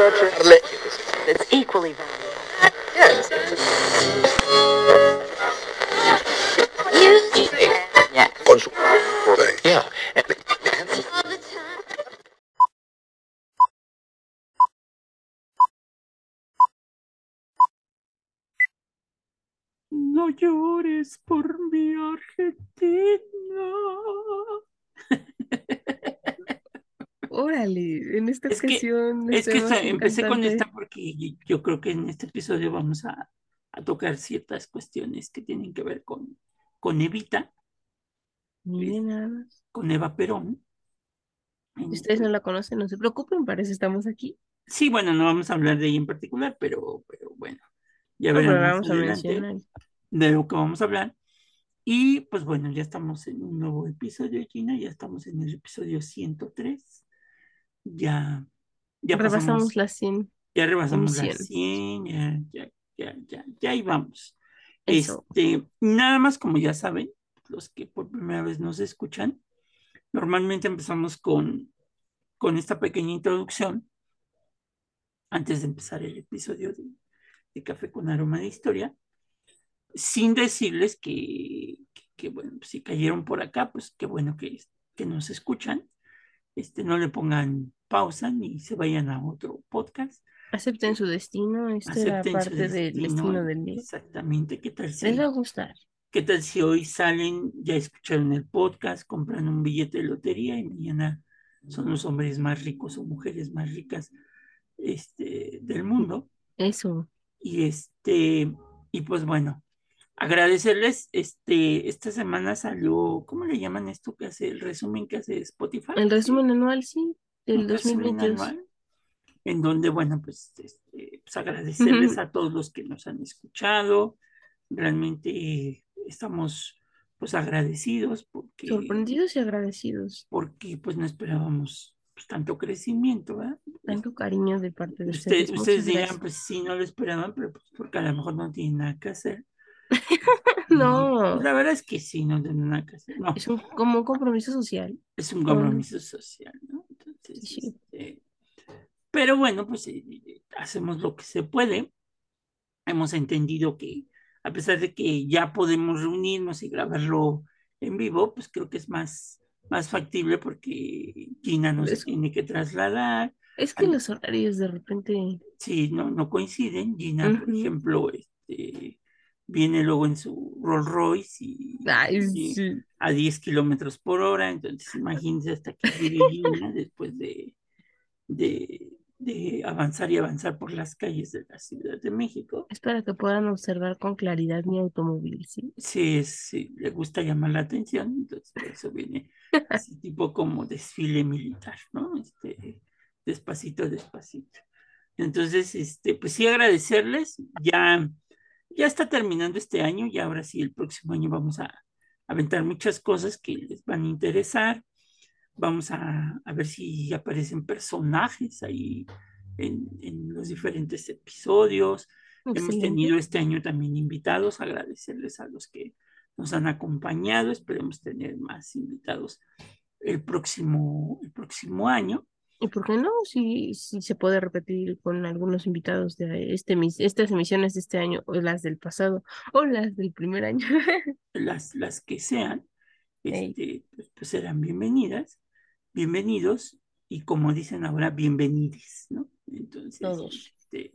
It's equally valuable. Yes. Yeah. yeah. No llores por mi Argentina. Órale, en esta Es que- ocasión. Es que empecé con esta porque yo creo que en este episodio vamos a, a tocar ciertas cuestiones que tienen que ver con, con Evita, Miren con Eva Perón. Ustedes no la conocen, no se preocupen, para eso estamos aquí. Sí, bueno, no vamos a hablar de ella en particular, pero, pero bueno, ya No, veremos vamos adelante de lo que vamos a hablar. Y pues bueno, ya estamos en un nuevo episodio, Gina, ya estamos en el episodio 103. Ya, ya Rebasamos pasamos, las 100. ya rebasamos las emisiones. 100, ya, ya, ya, ya, ya ahí vamos. Eso. Este, nada más como ya saben, los que por primera vez nos escuchan, normalmente empezamos con, con esta pequeña introducción antes de empezar el episodio de, de Café con Aroma de Historia, sin decirles que, que, que, bueno, pues, si cayeron por acá, pues qué bueno que, que nos escuchan. Este, no le pongan pausa ni se vayan a otro podcast. Acepten su destino. Esta Acepten su parte del destino del día. Exactamente. ¿Qué tal si, Les va a gustar. qué tal si hoy salen, ya escucharon el podcast, compran un billete de lotería y mañana son los hombres más ricos o mujeres más ricas este, del mundo? Eso. Y este, y pues bueno, agradecerles, este, esta semana salió, ¿cómo le llaman esto que hace el resumen que hace Spotify? El resumen anual, sí, del Un resumen 2022. anual, en donde, bueno, pues, este, pues agradecerles a todos los que nos han escuchado. Realmente estamos, pues, agradecidos porque, Sorprendidos y agradecidos. porque pues, no esperábamos pues, tanto crecimiento, ¿verdad? Tanto cariño de parte de Usted- ustedes. ustedes dirán, gracias. pues sí, no lo esperaban, pero pues porque a lo mejor no tienen nada que hacer. No. Y La verdad es que sí, no tienen nada que hacer. No, Es un, como un compromiso social. es un compromiso social, ¿no? Entonces, Sí. este, pero bueno, pues eh, hacemos lo que se puede. Hemos entendido que a pesar de que ya podemos reunirnos y grabarlo en vivo, pues creo que es más, más factible porque Gina no se tiene que trasladar. Es que los horarios de repente. Sí, no, no coinciden. Gina, por ejemplo, este, viene luego en su Rolls Royce y, Ay, y sí. a 10 kilómetros por hora. Entonces, imagínense hasta que llegue después de, de, de avanzar y avanzar por las calles de la Ciudad de México. Es para que puedan observar con claridad mi automóvil, ¿sí? Sí, sí, le gusta llamar la atención, entonces por eso viene así tipo como desfile militar, ¿no? Este, despacito, despacito. Entonces, este, pues sí agradecerles, ya, ya está terminando este año, y ahora sí el próximo año vamos a aventar muchas cosas que les van a interesar. Vamos a, a ver si aparecen personajes ahí en, en los diferentes episodios. Hemos tenido este año también invitados, agradecerles a los que nos han acompañado. Esperemos tener más invitados el próximo, el próximo año. ¿Y por qué no? Si, si se puede repetir con algunos invitados de este, estas emisiones de este año, o las del pasado, o las del primer año. Las, las que sean, este, pues, pues serán bienvenidas, bienvenidos y como dicen ahora, bienvenides, ¿no? Entonces, Todos. este,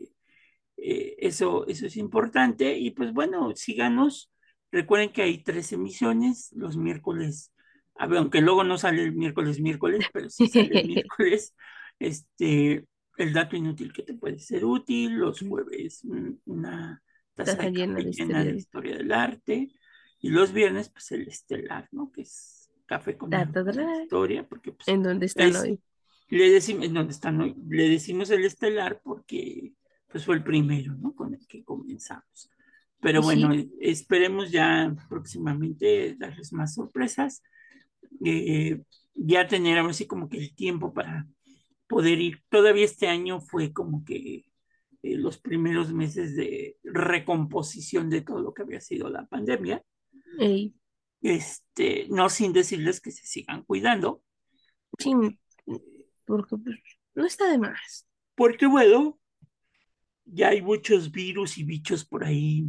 eh, eso, eso es importante y pues bueno, síganos. Recuerden que hay tres emisiones los miércoles, a ver, aunque luego no sale el miércoles, miércoles, pero sí sale el miércoles, este, el dato inútil que te puede ser útil, los jueves un- una taza llena de llena de historia. del arte y los viernes pues el estelar, ¿no? Que es café con ta, de ta. historia, porque pues ¿En dónde están Es- hoy? le decimos, ¿en dónde están hoy? Le decimos el estelar porque pues fue el primero, ¿no? Con el que comenzamos. Pero Sí. bueno, eh, esperemos ya próximamente darles más sorpresas. Eh, ya tener ahora sí como que el tiempo para poder ir. Todavía este año fue como que eh, los primeros meses de recomposición de todo lo que había sido la pandemia. Este, no sin decirles que se sigan cuidando. sí, porque pues, no está de más. porque bueno, ya hay muchos virus y bichos por ahí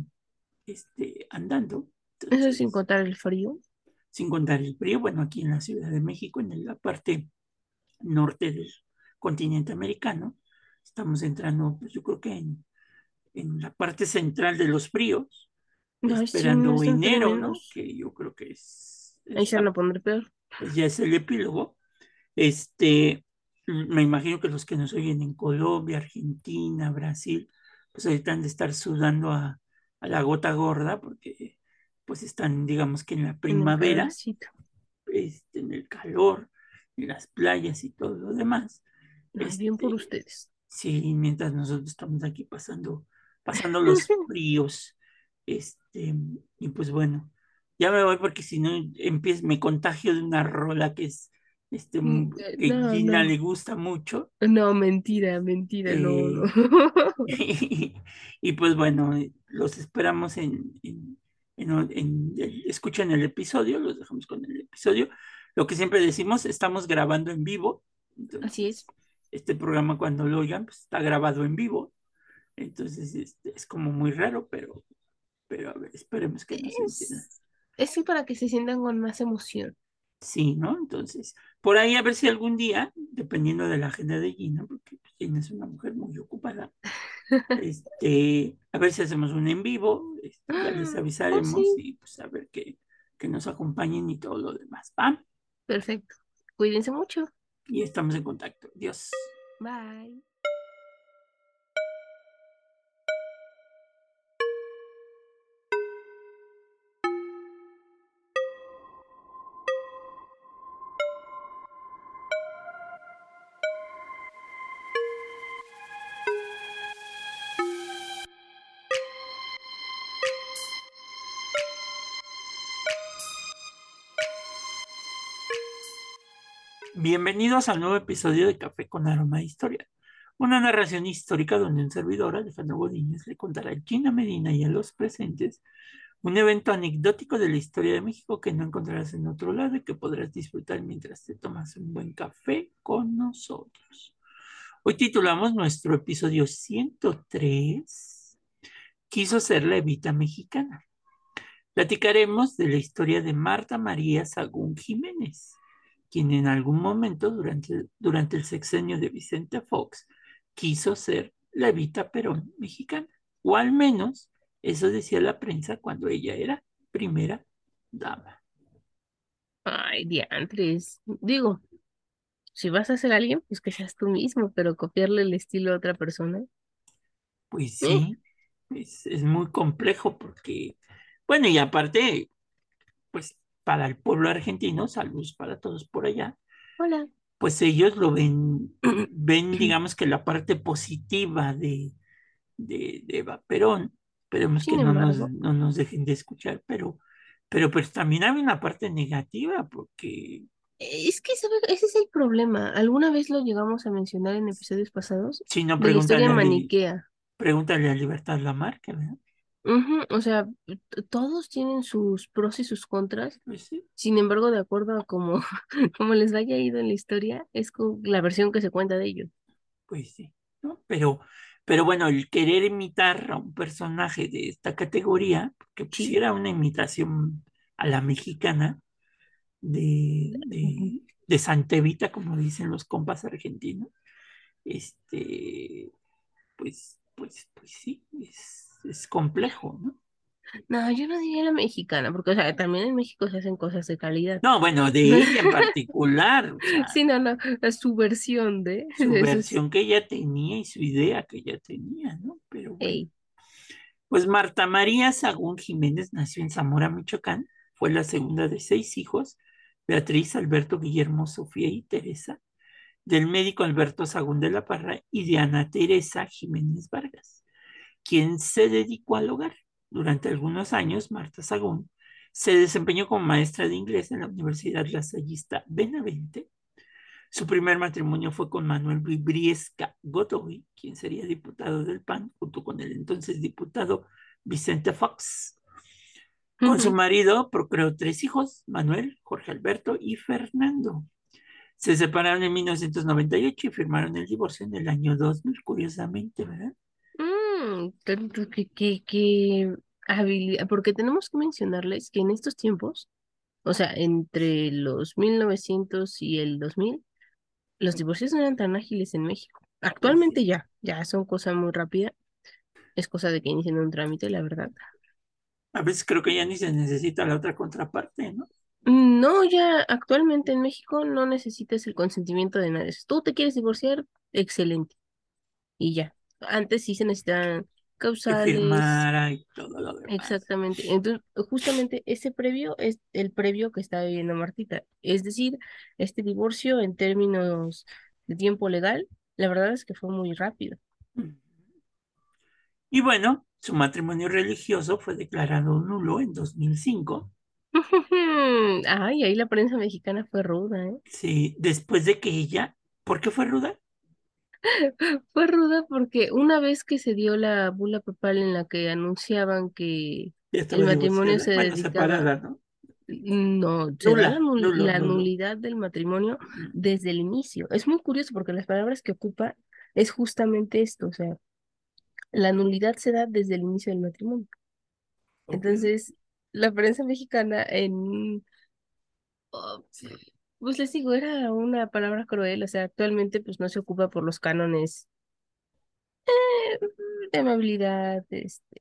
este, andando. Eso sin contar el frío. Sin contar el frío, bueno, aquí en la Ciudad de México, en la parte norte del continente americano, estamos entrando, pues yo creo que en, en la parte central de los fríos, esperando enero, ¿no? Que yo creo que es... Ahí se van a poner peor. Pues ya es el epílogo. Este, me imagino que los que nos oyen en Colombia, Argentina, Brasil, pues ahorita han de estar sudando a, la gota gorda porque pues están, digamos que en la primavera, este, en el calor, en las playas y todo lo demás. Es bien por este, ustedes. Sí, mientras nosotros estamos aquí pasando, pasando los fríos. Este, y pues bueno, ya me voy porque si no empiezo, me contagio de una rola que es este, mm, eh, que Gina le gusta mucho. No, mentira, mentira, no, no. Eh, y, pues bueno, eh, los esperamos en, en, en, escuchen el episodio, los dejamos con el episodio. Lo que siempre decimos, estamos grabando en vivo. Así es. Este programa cuando lo oigan, pues está grabado en vivo. Entonces este, es como muy raro, pero, pero a ver, esperemos que es, Es para que se sientan con más emoción. Sí, ¿no? Entonces, por ahí a ver si algún día, dependiendo de la agenda de Gina, porque Gina es una mujer muy ocupada, este, a ver si hacemos un en vivo, este, ya les ah, avisaremos y pues a ver que, que nos acompañen y todo lo demás. ¿Va? Perfecto. Cuídense mucho. Y estamos en contacto. Dios. Bye. Bienvenidos al nuevo episodio de Café con Aroma de Historia, una narración histórica donde un servidor, Alejandro Godínez, le contará a Gina Medina y a los presentes un evento anecdótico de la historia de México que no encontrarás en otro lado y que podrás disfrutar mientras te tomas un buen café con nosotros. Hoy titulamos nuestro episodio 103, Quiso ser la Evita Mexicana. Platicaremos de la historia de Marta María Sagún Jiménez quien en algún momento durante, durante el sexenio de Vicente Fox quiso ser la Evita Perón mexicana, o al menos eso decía la prensa cuando ella era primera dama. Ay, diantres. Digo, si vas a ser alguien, pues que seas tú mismo, pero copiarle el estilo a otra persona. Pues sí, es, es, muy complejo porque, bueno, y aparte, pues para el pueblo argentino, saludos para todos por allá. Hola. Pues ellos lo ven, ven, digamos que la parte positiva de, de, Eva Perón. Esperemos que no nos, no nos, dejen de escuchar, pero, pero pues también hay una parte negativa, porque es que ese es el problema. ¿Alguna vez lo llegamos a mencionar en episodios pasados? Sí, no, pregúntale. maniquea. Pregúntale a Libertad Lamarca, ¿verdad? O sea, todos tienen sus pros y sus contras. Pues Sin embargo, de acuerdo a cómo, como les haya ido en la historia, es la versión que se cuenta de ellos. Pues sí, ¿no? Pero, pero bueno, el querer imitar a un personaje de esta categoría, que pusiera una imitación a la mexicana de, de, de Santa Evita, como dicen los compas argentinos, este, pues, pues, pues sí, es es complejo, ¿no? No, yo no diría la mexicana, porque o sea, también en México se hacen cosas de calidad. No, bueno, de ella en particular. sí, no, no, es su versión de. Su versión que ella tenía y su idea que ella tenía, ¿no? Pero Pues Marta María Sagún Jiménez nació en Zamora, Michoacán, fue la segunda de seis hijos, Beatriz, Alberto, Guillermo, Sofía y Teresa, del médico Alberto Sagún de la Parra y de Ana Teresa Jiménez Vargas quien se dedicó al hogar. Durante algunos años, Marta Sagún se desempeñó como maestra de inglés en la Universidad Lasallista Benavente. Su primer matrimonio fue con Manuel Vibriesca Godoy, quien sería diputado del PAN, junto con el entonces diputado Vicente Fox. Con su marido procreó tres hijos, Manuel, Jorge Alberto y Fernando. Se separaron en 1998 y firmaron el divorcio en el año 2000, curiosamente, ¿verdad? Mm, que, que, que habilidad, porque tenemos que mencionarles que en estos tiempos, o sea, entre los 1900 y el 2000, los divorcios no eran tan ágiles en México. Actualmente ya, ya son cosas muy rápidas. Es cosa de que inicien un trámite, la verdad. A veces creo que ya ni se necesita la otra contraparte, ¿no? No, ya actualmente en México no necesitas el consentimiento de nadie. Si tú te quieres divorciar, excelente. Y ya. Antes sí se necesitaban Que causales. firmara y todo lo demás. Exactamente. Entonces, justamente ese previo es el previo que está viviendo Martita. Es decir, este divorcio en términos de tiempo legal, la verdad es que fue muy rápido. Y bueno, su matrimonio religioso fue declarado nulo en 2005. Ay, ahí la prensa mexicana fue ruda, ¿eh? Sí, después de que ella, ¿por qué fue ruda? Fue ruda porque una vez que se dio la bula papal en la que anunciaban que el matrimonio se bueno, dedicaba, separada, ¿no? no, se da la, nul- nulidad del matrimonio Ujú. desde el inicio. Es muy curioso porque las palabras que ocupa es justamente esto, o sea, la nulidad se da desde el inicio del matrimonio. Entonces, la prensa mexicana en, oh, pues les digo, era una palabra cruel, o sea, actualmente pues no se ocupa por los cánones eh, de amabilidad, este,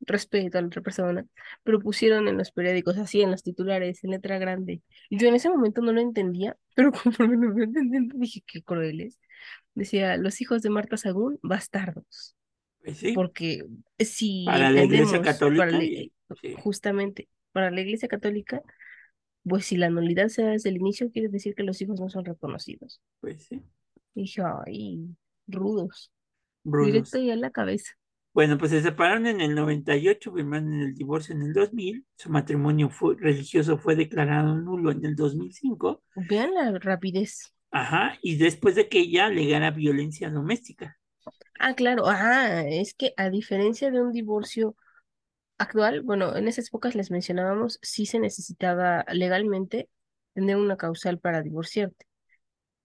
respeto a la otra persona, pero pusieron en los periódicos así, en los titulares, en letra grande. Y yo en ese momento no lo entendía, pero conforme lo fui entendiendo dije, qué crueles. Decía, los hijos de Marta Sagún, bastardos. Pues sí, Porque si para la Iglesia entendemos, para Católica la- y sí, justamente, para la Iglesia Católica, pues si la nulidad se da desde el inicio, quiere decir que los hijos no son reconocidos. pues sí, dije, ay, rudos, brudos. directo y a la cabeza. Bueno, pues se separaron en el 98, firmaron el divorcio en el 2000, su matrimonio fue- religioso fue declarado nulo en el 2005, Vean la rapidez. ajá, y después de que ella alegara violencia doméstica. Ah, claro, ah, es que a diferencia de un divorcio actual, bueno, en esas épocas les mencionábamos, sí se necesitaba legalmente tener una causal para divorciarte.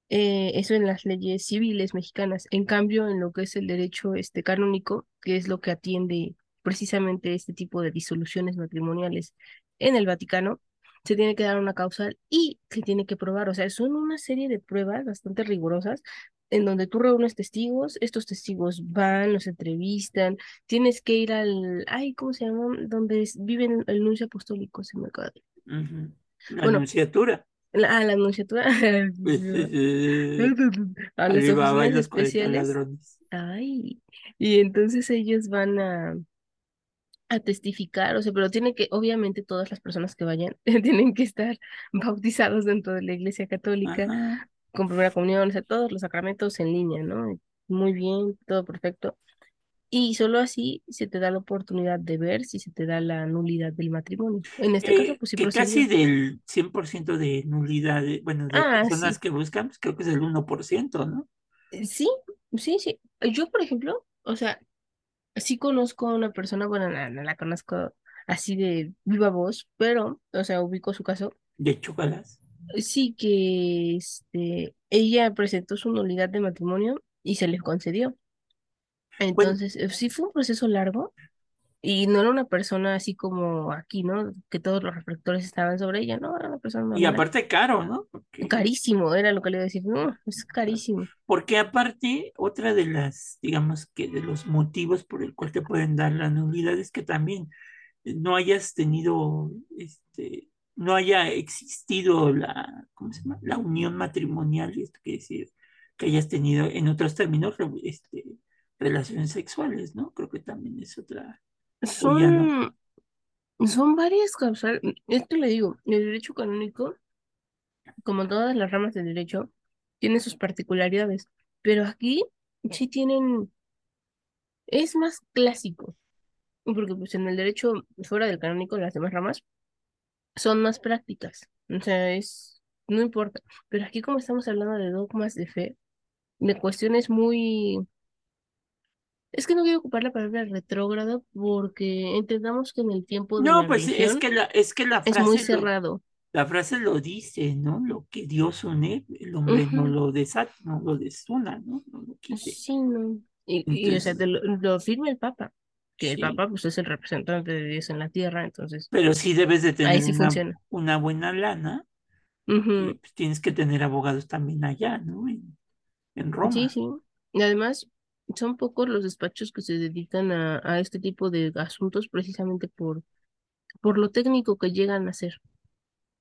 Eh, eso en las leyes civiles mexicanas. En cambio, en lo que es el derecho este canónico, que es lo que atiende precisamente este tipo de disoluciones matrimoniales en el Vaticano, se tiene que dar una causal y se tiene que probar. O sea, son una serie de pruebas bastante rigurosas en donde tú reúnes testigos, estos testigos van, los entrevistan, tienes que ir al, ay, ¿cómo se llama? Donde viven el nuncio apostólico, se me acaba de- Ujú. La Bueno, anunciatura. la- a la nunciatura, a los 40 especiales. Ay, y entonces ellos van a, a testificar, o sea, pero tiene que, obviamente todas las personas que vayan tienen que estar bautizados dentro de la Iglesia Católica, Ajá. Con primera comunión, o sea, todos los sacramentos en línea, ¿no? Muy bien, todo perfecto. Y solo así se te da la oportunidad de ver si se te da la nulidad del matrimonio. En este caso, Eh, pues sí que casi del 100% de nulidad, de- bueno, de Ah, personas sí. que buscan, pues creo que es el 1%, ¿no? Eh, Sí, sí, sí. Yo, por ejemplo, o sea, sí conozco a una persona, bueno, no, no la conozco así de viva voz, pero, o sea, ubico su caso. De chocalas. Sí que este, ella presentó su nulidad de matrimonio y se le concedió. Entonces, eh, sí fue un proceso largo y no era una persona así como aquí, ¿no? Que todos los reflectores estaban sobre ella, no, era una persona y aparte caro, ¿no? Porque, Carísimo, era lo que le iba a decir, no, es carísimo. porque aparte, otra de las, digamos que de los motivos por el cual te pueden dar la nulidad es que también no hayas tenido, este, no haya existido la, ¿cómo se llama? La unión matrimonial, y esto quiere decir que hayas tenido, en otros términos, este, relaciones sexuales, ¿no? Creo que también es otra. Son, son varias causales. Esto le digo, el derecho canónico, como todas las ramas del derecho, tiene sus particularidades, pero aquí sí tienen, es más clásico, porque pues en el derecho fuera del canónico, las demás ramas son más prácticas, o sea, es, no importa, pero aquí como estamos hablando de dogmas de fe, de cuestiones muy, es que no quiero ocupar la palabra retrógrado porque entendamos que en el tiempo de No, la pues es que la, es que la es muy frase lo, cerrado. la frase lo dice, ¿no? Lo que Dios une, el hombre no lo desata, no lo desuna, ¿no? No lo quite. Sí, no. Y, y, o sea, te lo, lo firma el Papa, que el Sí. Papa pues es el representante de Dios en la tierra, entonces Pero sí debes de tener sí una, buena lana y pues, tienes que tener abogados también allá, ¿no? En, en Roma. Sí, sí. Y además, son pocos los despachos que se dedican a, a este tipo de asuntos precisamente por, por lo técnico que llegan a ser.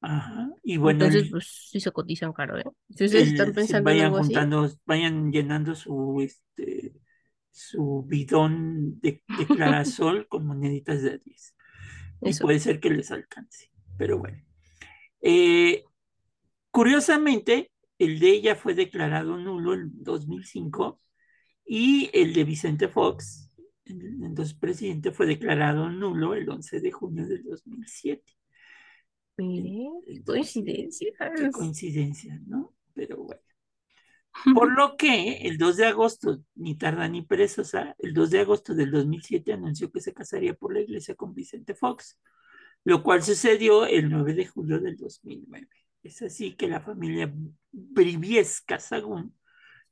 Ajá. Y bueno, Entonces, pues sí se cotizan caro, ¿eh? Si ustedes el- están pensando en vayan algo así, juntando, vayan llenando su, este, su bidón de, de clarasol con moneditas de 10. Y puede ser que les alcance. Pero bueno. Eh, curiosamente, el de ella fue declarado nulo en 2005 y el de Vicente Fox, el entonces presidente, fue declarado nulo el 11 de junio del 2007. Mire, Entonces, coincidencias. Qué coincidencia, ¿no? Pero bueno. Por lo que el 2 de agosto, ni tarda ni perezosa, el 2 de agosto del 2007 anunció que se casaría por la iglesia con Vicente Fox, lo cual sucedió el 9 de julio del 2009. Es así que la familia Briviesca Sagún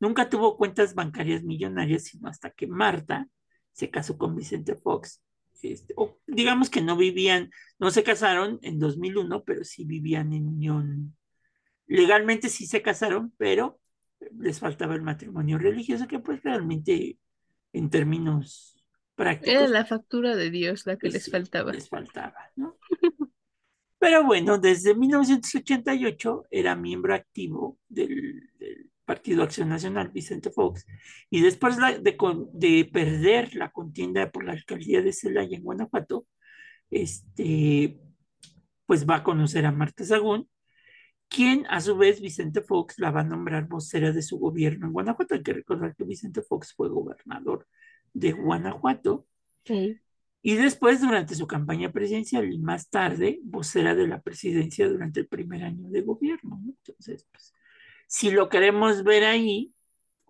nunca tuvo cuentas bancarias millonarias, sino hasta que Marta se casó con Vicente Fox. Este, o digamos que no vivían, no se casaron en 2001, pero sí vivían en unión. Legalmente sí se casaron, pero les faltaba el matrimonio religioso, que pues realmente en términos Era prácticos la factura de Dios la que pues les faltaba. les faltaba, ¿no? Pero bueno, desde 1988 era miembro activo del, del Partido Acción Nacional, Vicente Fox, y después la- de, de perder la contienda por la alcaldía de Celaya en Guanajuato, este, pues va a conocer a Marta Sagún, quien a su vez Vicente Fox la va a nombrar vocera de su gobierno en Guanajuato. Hay que recordar que Vicente Fox fue gobernador de Guanajuato Sí. y después, durante su campaña presidencial y más tarde, vocera de la presidencia durante el primer año de gobierno. ¿no? Entonces, pues, si lo queremos ver ahí,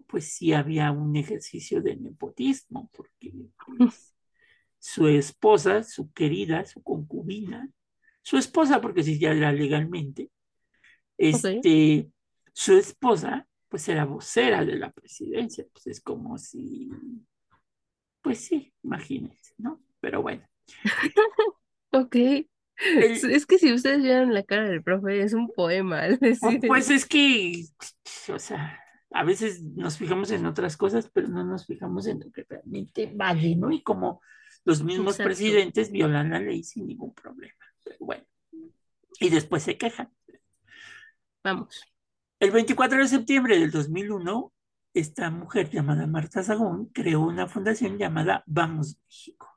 pues sí había un ejercicio de nepotismo, porque pues, su esposa, su querida, su concubina, su esposa, porque sí ya era legalmente, este, su esposa, pues era vocera de la presidencia, pues es como si, pues sí, imagínense, ¿no? Pero bueno. Ok. El- Es que si ustedes vieran la cara del profe, es un poema. decir Pues es que, o sea, a veces nos fijamos en otras cosas, pero no nos fijamos en lo que realmente vale, ¿no? Y como los mismos Exacto. presidentes violan la ley sin ningún problema. Pero bueno. Y después se quejan. Vamos. El 24 de septiembre del 2001, esta mujer llamada Marta Sagún creó una fundación llamada Vamos México.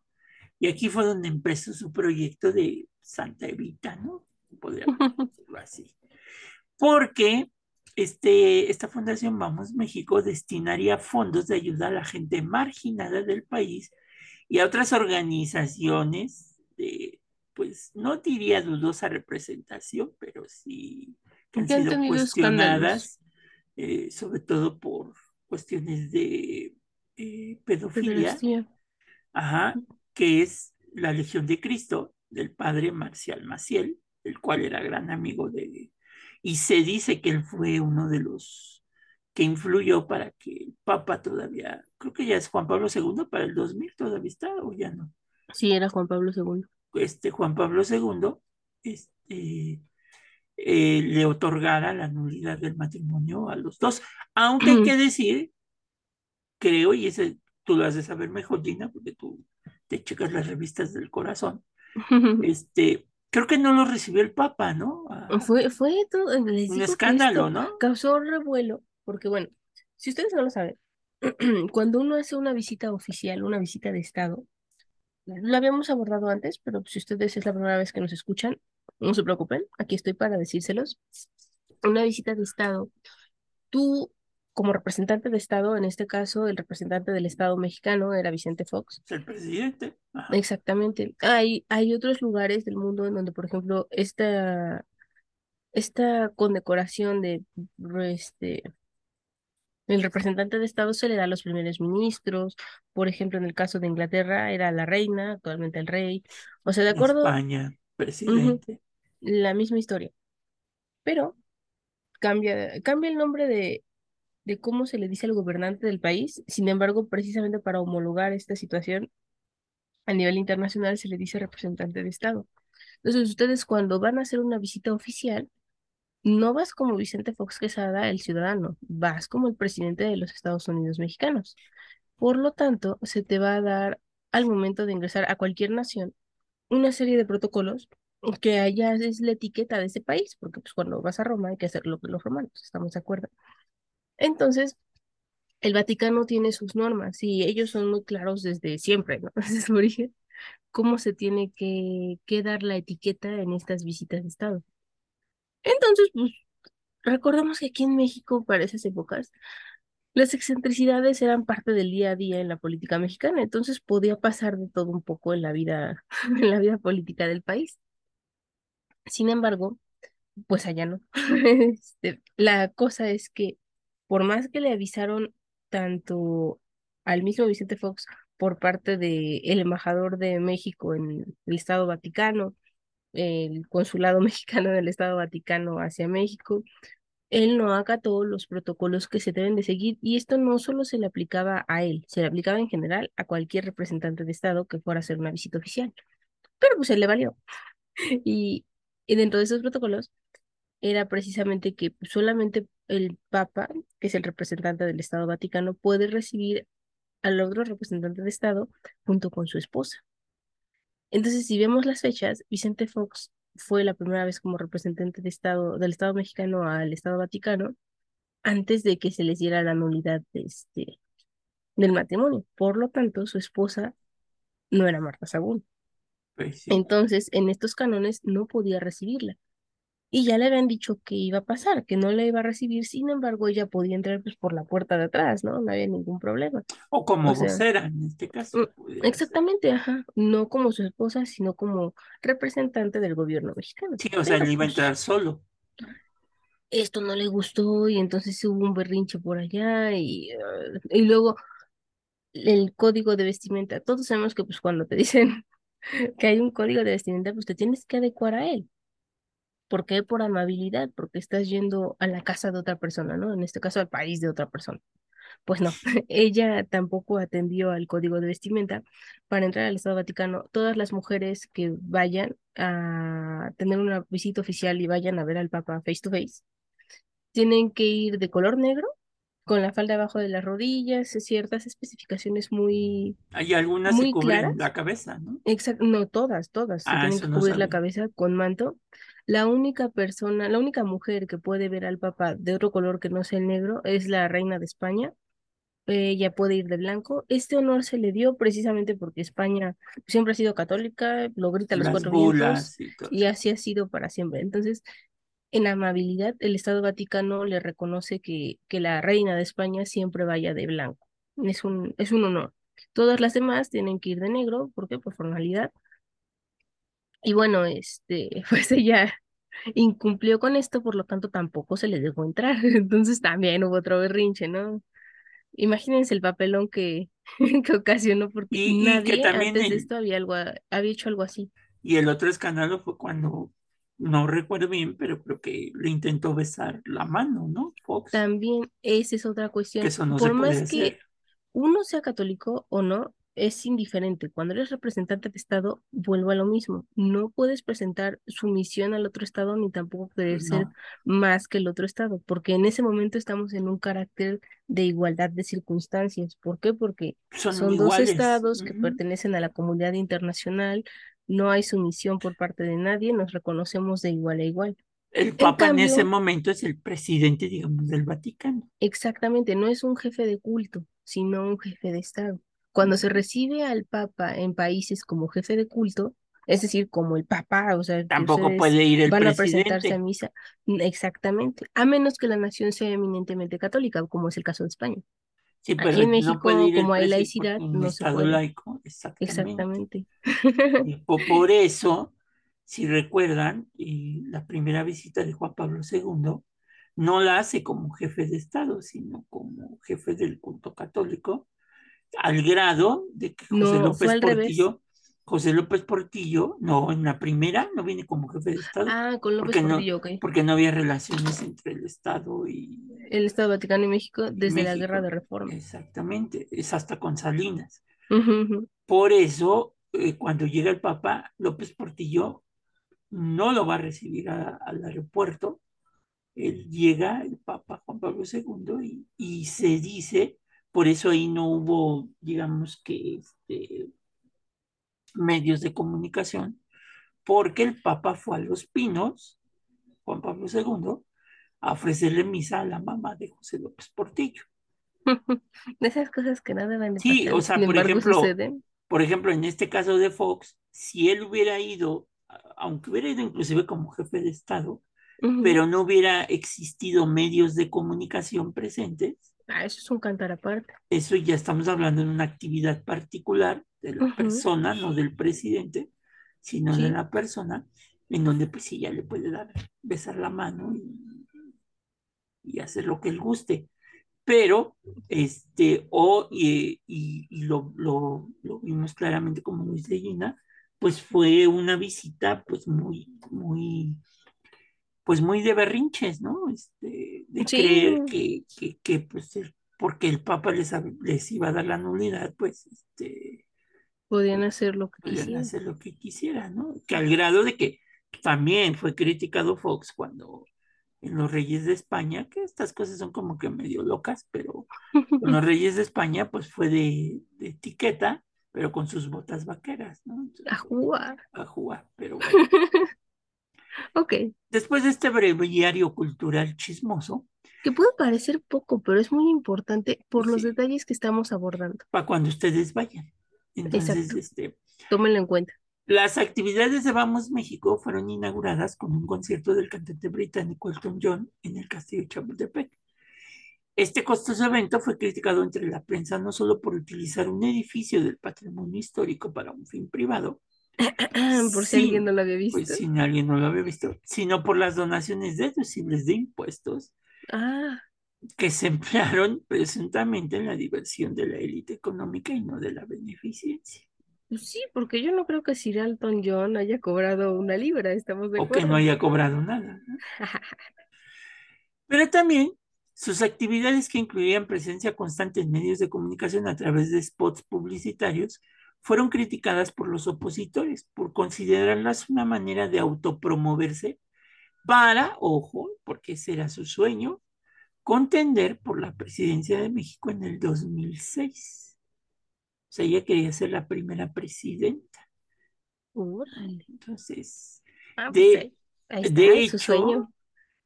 Y aquí fue donde empezó su proyecto de Santa Evita, ¿no? Podríamos decirlo así. Porque este, esta fundación Vamos México destinaría fondos de ayuda a la gente marginada del país y a otras organizaciones de, pues no diría dudosa representación, pero sí que han sido cuestionadas, eh, sobre todo por cuestiones de eh, pedofilia, ajá, que es la Legión de Cristo del padre Marcial Maciel, el cual era gran amigo de, y se dice que él fue uno de los que influyó para que el Papa todavía, creo que ya es Juan Pablo II, para el 2000 todavía está o ya no. Sí, era Juan Pablo II. Este Juan Pablo II, este, eh, le otorgara la nulidad del matrimonio a los dos. Aunque hay que decir, creo, y ese tú lo has de saber mejor, Gina, porque tú te checas las revistas del corazón, este, creo que no lo recibió el Papa, ¿no? Ah, Fue, fue todo, un escándalo, ¿no? causó revuelo, porque bueno, si ustedes no lo saben, cuando uno hace una visita oficial, una visita de Estado, lo habíamos abordado antes, pero si ustedes es la primera vez que nos escuchan, no se preocupen, aquí estoy para decírselos. Una visita de Estado, tú como representante de Estado, en este caso el representante del Estado mexicano era Vicente Fox, el presidente. Ajá. Exactamente. Hay, hay otros lugares del mundo en donde, por ejemplo, esta, esta condecoración de este, el representante de Estado se le da a los primeros ministros. Por ejemplo, en el caso de Inglaterra era la reina, actualmente el rey. O sea, de acuerdo, España, presidente. la misma historia. pero cambia, cambia el nombre de, de cómo se le dice al gobernante del país. Sin embargo, precisamente para homologar esta situación a nivel internacional se le dice representante de Estado. Entonces, ustedes cuando van a hacer una visita oficial, no vas como Vicente Fox Quesada, el ciudadano, vas como el presidente de los Estados Unidos mexicanos. Por lo tanto, se te va a dar al momento de ingresar a cualquier nación una serie de protocolos que allá es la etiqueta de ese país, porque pues cuando vas a Roma hay que hacer lo que los romanos, ¿estamos de acuerdo? Entonces, el Vaticano tiene sus normas y ellos son muy claros desde siempre, ¿no? Desde su origen, cómo se tiene que, que dar la etiqueta en estas visitas de Estado. Entonces, pues, recordamos que aquí en México, para esas épocas, las excentricidades eran parte del día a día en la política mexicana, entonces podía pasar de todo un poco en la vida, en la vida política del país. Sin embargo, pues allá no. Este, la cosa es que por más que le avisaron tanto al mismo Vicente Fox por parte del el embajador de México en el Estado Vaticano, el consulado mexicano del Estado Vaticano hacia México, él no acató los protocolos que se deben de seguir y esto no solo se le aplicaba a él, se le aplicaba en general a cualquier representante de Estado que fuera a hacer una visita oficial. Pero pues él le valió. Y, y dentro de esos protocolos era precisamente que solamente el Papa, que es el representante del Estado Vaticano, puede recibir al otro representante de Estado junto con su esposa. Entonces, si vemos las fechas, Vicente Fox fue la primera vez como representante de Estado, del Estado mexicano al Estado Vaticano antes de que se les diera la nulidad de este, del matrimonio. Por lo tanto, su esposa no era Marta Sagún. Pues Entonces, en estos cánones no podía recibirla y ya le habían dicho que iba a pasar, que no la iba a recibir, sin embargo ella podía entrar pues por la puerta de atrás, ¿no? No había ningún problema. O como vocera en este caso. Mm, exactamente, ajá, no como su esposa, sino como representante del gobierno mexicano. Sí, o sea, él iba a pues entrar solo. Esto no le gustó y entonces hubo un berrinche por allá y, ah, y luego el código de vestimenta. Todos sabemos que pues cuando te dicen que hay un código de vestimenta, pues te tienes que adecuar a él. ¿Por qué? Por amabilidad, porque estás yendo a la casa de otra persona, ¿no? En este caso al país de otra persona. Pues no, ella tampoco atendió al código de vestimenta. Para entrar al Estado Vaticano, todas las mujeres que vayan a tener una visita oficial y vayan a ver al Papa face to face, tienen que ir de color negro, con la falda abajo de las rodillas, ciertas especificaciones muy. Hay algunas muy que cubren la cabeza, ¿no? Exacto, no todas, todas. Ah, tienen que cubrir la cabeza con manto la única persona, la única mujer que puede ver al Papa de otro color que no sea el negro es la reina de España. Ella puede ir de blanco. Este honor se le dio precisamente porque España siempre ha sido católica, lo grita a los cuatro vientos y, así ha sido para siempre. Entonces, en amabilidad, el Estado Vaticano le reconoce que, que la reina de España siempre vaya de blanco. Es un, es un honor. Todas las demás tienen que ir de negro, ¿por qué? Por formalidad. Y bueno, este, pues ella incumplió con esto, por lo tanto tampoco se le dejó entrar. Entonces también hubo otro berrinche, ¿no? Imagínense el papelón que, que ocasionó porque nadie antes de esto había algo había hecho algo así. Y el otro escándalo fue cuando no recuerdo bien, pero creo que le intentó besar la mano, ¿no? Fox. También esa es otra cuestión. por más que uno sea católico o no, es indiferente. Cuando eres representante de Estado, vuelvo a lo mismo. No puedes presentar sumisión al otro Estado ni tampoco querer ser más que el otro Estado, porque en ese momento estamos en un carácter de igualdad de circunstancias. ¿Por qué? Porque son, dos Estados que pertenecen a la comunidad internacional, no hay sumisión por parte de nadie, nos reconocemos de igual a igual. El Papa en, ese momento es el presidente, digamos, del Vaticano. Exactamente, no es un jefe de culto, sino un jefe de Estado. Cuando se recibe al Papa en países como jefe de culto, es decir, como el Papa, o sea, tampoco puede ir el van a presentarse a misa, exactamente, a menos que la nación sea eminentemente católica, como es el caso de España. Sí, pero Aquí en México, como hay laicidad, no se puede. laico, exactamente. Y por eso, si recuerdan, la primera visita de Juan Pablo II no la hace como jefe de Estado, sino como jefe del culto católico, al grado de que José López Portillo José López Portillo, no, en la primera no viene como jefe de Estado. Ah, con López porque no, Portillo, ok. Porque no había relaciones entre el Estado y... El Estado Vaticano y México desde la. Guerra de Reforma. Exactamente, es hasta con Salinas. Por eso, eh, cuando llega el Papa, López Portillo no lo va a recibir a- al aeropuerto. Él llega, el Papa Juan Pablo II, y, y se dice, por eso ahí no hubo, digamos que, este, medios de comunicación, porque el Papa fue a Los Pinos, Juan Pablo II, a ofrecerle misa a la mamá de José López Portillo. De esas cosas que no deben de Sí, pasar, o sea, por ejemplo, suceden. Por ejemplo, en este caso de Fox, si él hubiera ido, aunque hubiera ido inclusive como jefe de Estado, pero no hubiera existido medios de comunicación presentes, Ah, eso es un cantar aparte. eso ya estamos hablando de una actividad particular de la persona, no del presidente, sino de la persona, en donde pues sí ya le puede dar, besar la mano y, y hacer lo que él guste. Pero, este, o, y, y- y lo, lo, lo vimos claramente como Luis de Gina, pues fue una visita pues muy, muy, pues muy de berrinches, ¿no? Este, de Sí. creer que, que, que, pues, el- porque el Papa les, les iba a dar la nulidad, pues, este, Podían hacer lo que podían quisieran. hacer lo que quisieran, ¿no? Que al grado de que también fue criticado Fox cuando en Los Reyes de España, que estas cosas son como que medio locas, pero con Los Reyes de España, pues fue de, de etiqueta, pero con sus botas vaqueras, ¿no? Entonces, A jugar. a jugar, pero bueno. Ok. Después de este breviario cultural chismoso, Que puede parecer poco, pero es muy importante por los detalles que estamos abordando. para cuando ustedes vayan. Entonces, Exacto. este, Tómenlo en cuenta. Las actividades de Vamos México fueron inauguradas con un concierto del cantante británico Elton John en el Castillo de Chapultepec. Este costoso evento fue criticado entre la prensa no solo por utilizar un edificio del patrimonio histórico para un fin privado, Por si Sí, alguien no lo había visto. pues si alguien no lo había visto, sino por las donaciones deducibles de impuestos Ah, que se emplearon presuntamente en la diversión de la élite económica y no de la beneficencia. pues sí, porque yo no creo que Sir Elton John haya cobrado una libra, estamos de O que no acuerdo. haya cobrado nada. ¿no? Pero también sus actividades que incluían presencia constante en medios de comunicación a través de spots publicitarios fueron criticadas por los opositores por considerarlas una manera de autopromoverse para, ojo, porque ese era su sueño, contender por la presidencia de México en el 2006. O sea, ella quería ser la primera presidenta. Entonces, Ah, De- pues ahí, ahí está, de su hecho, sueño.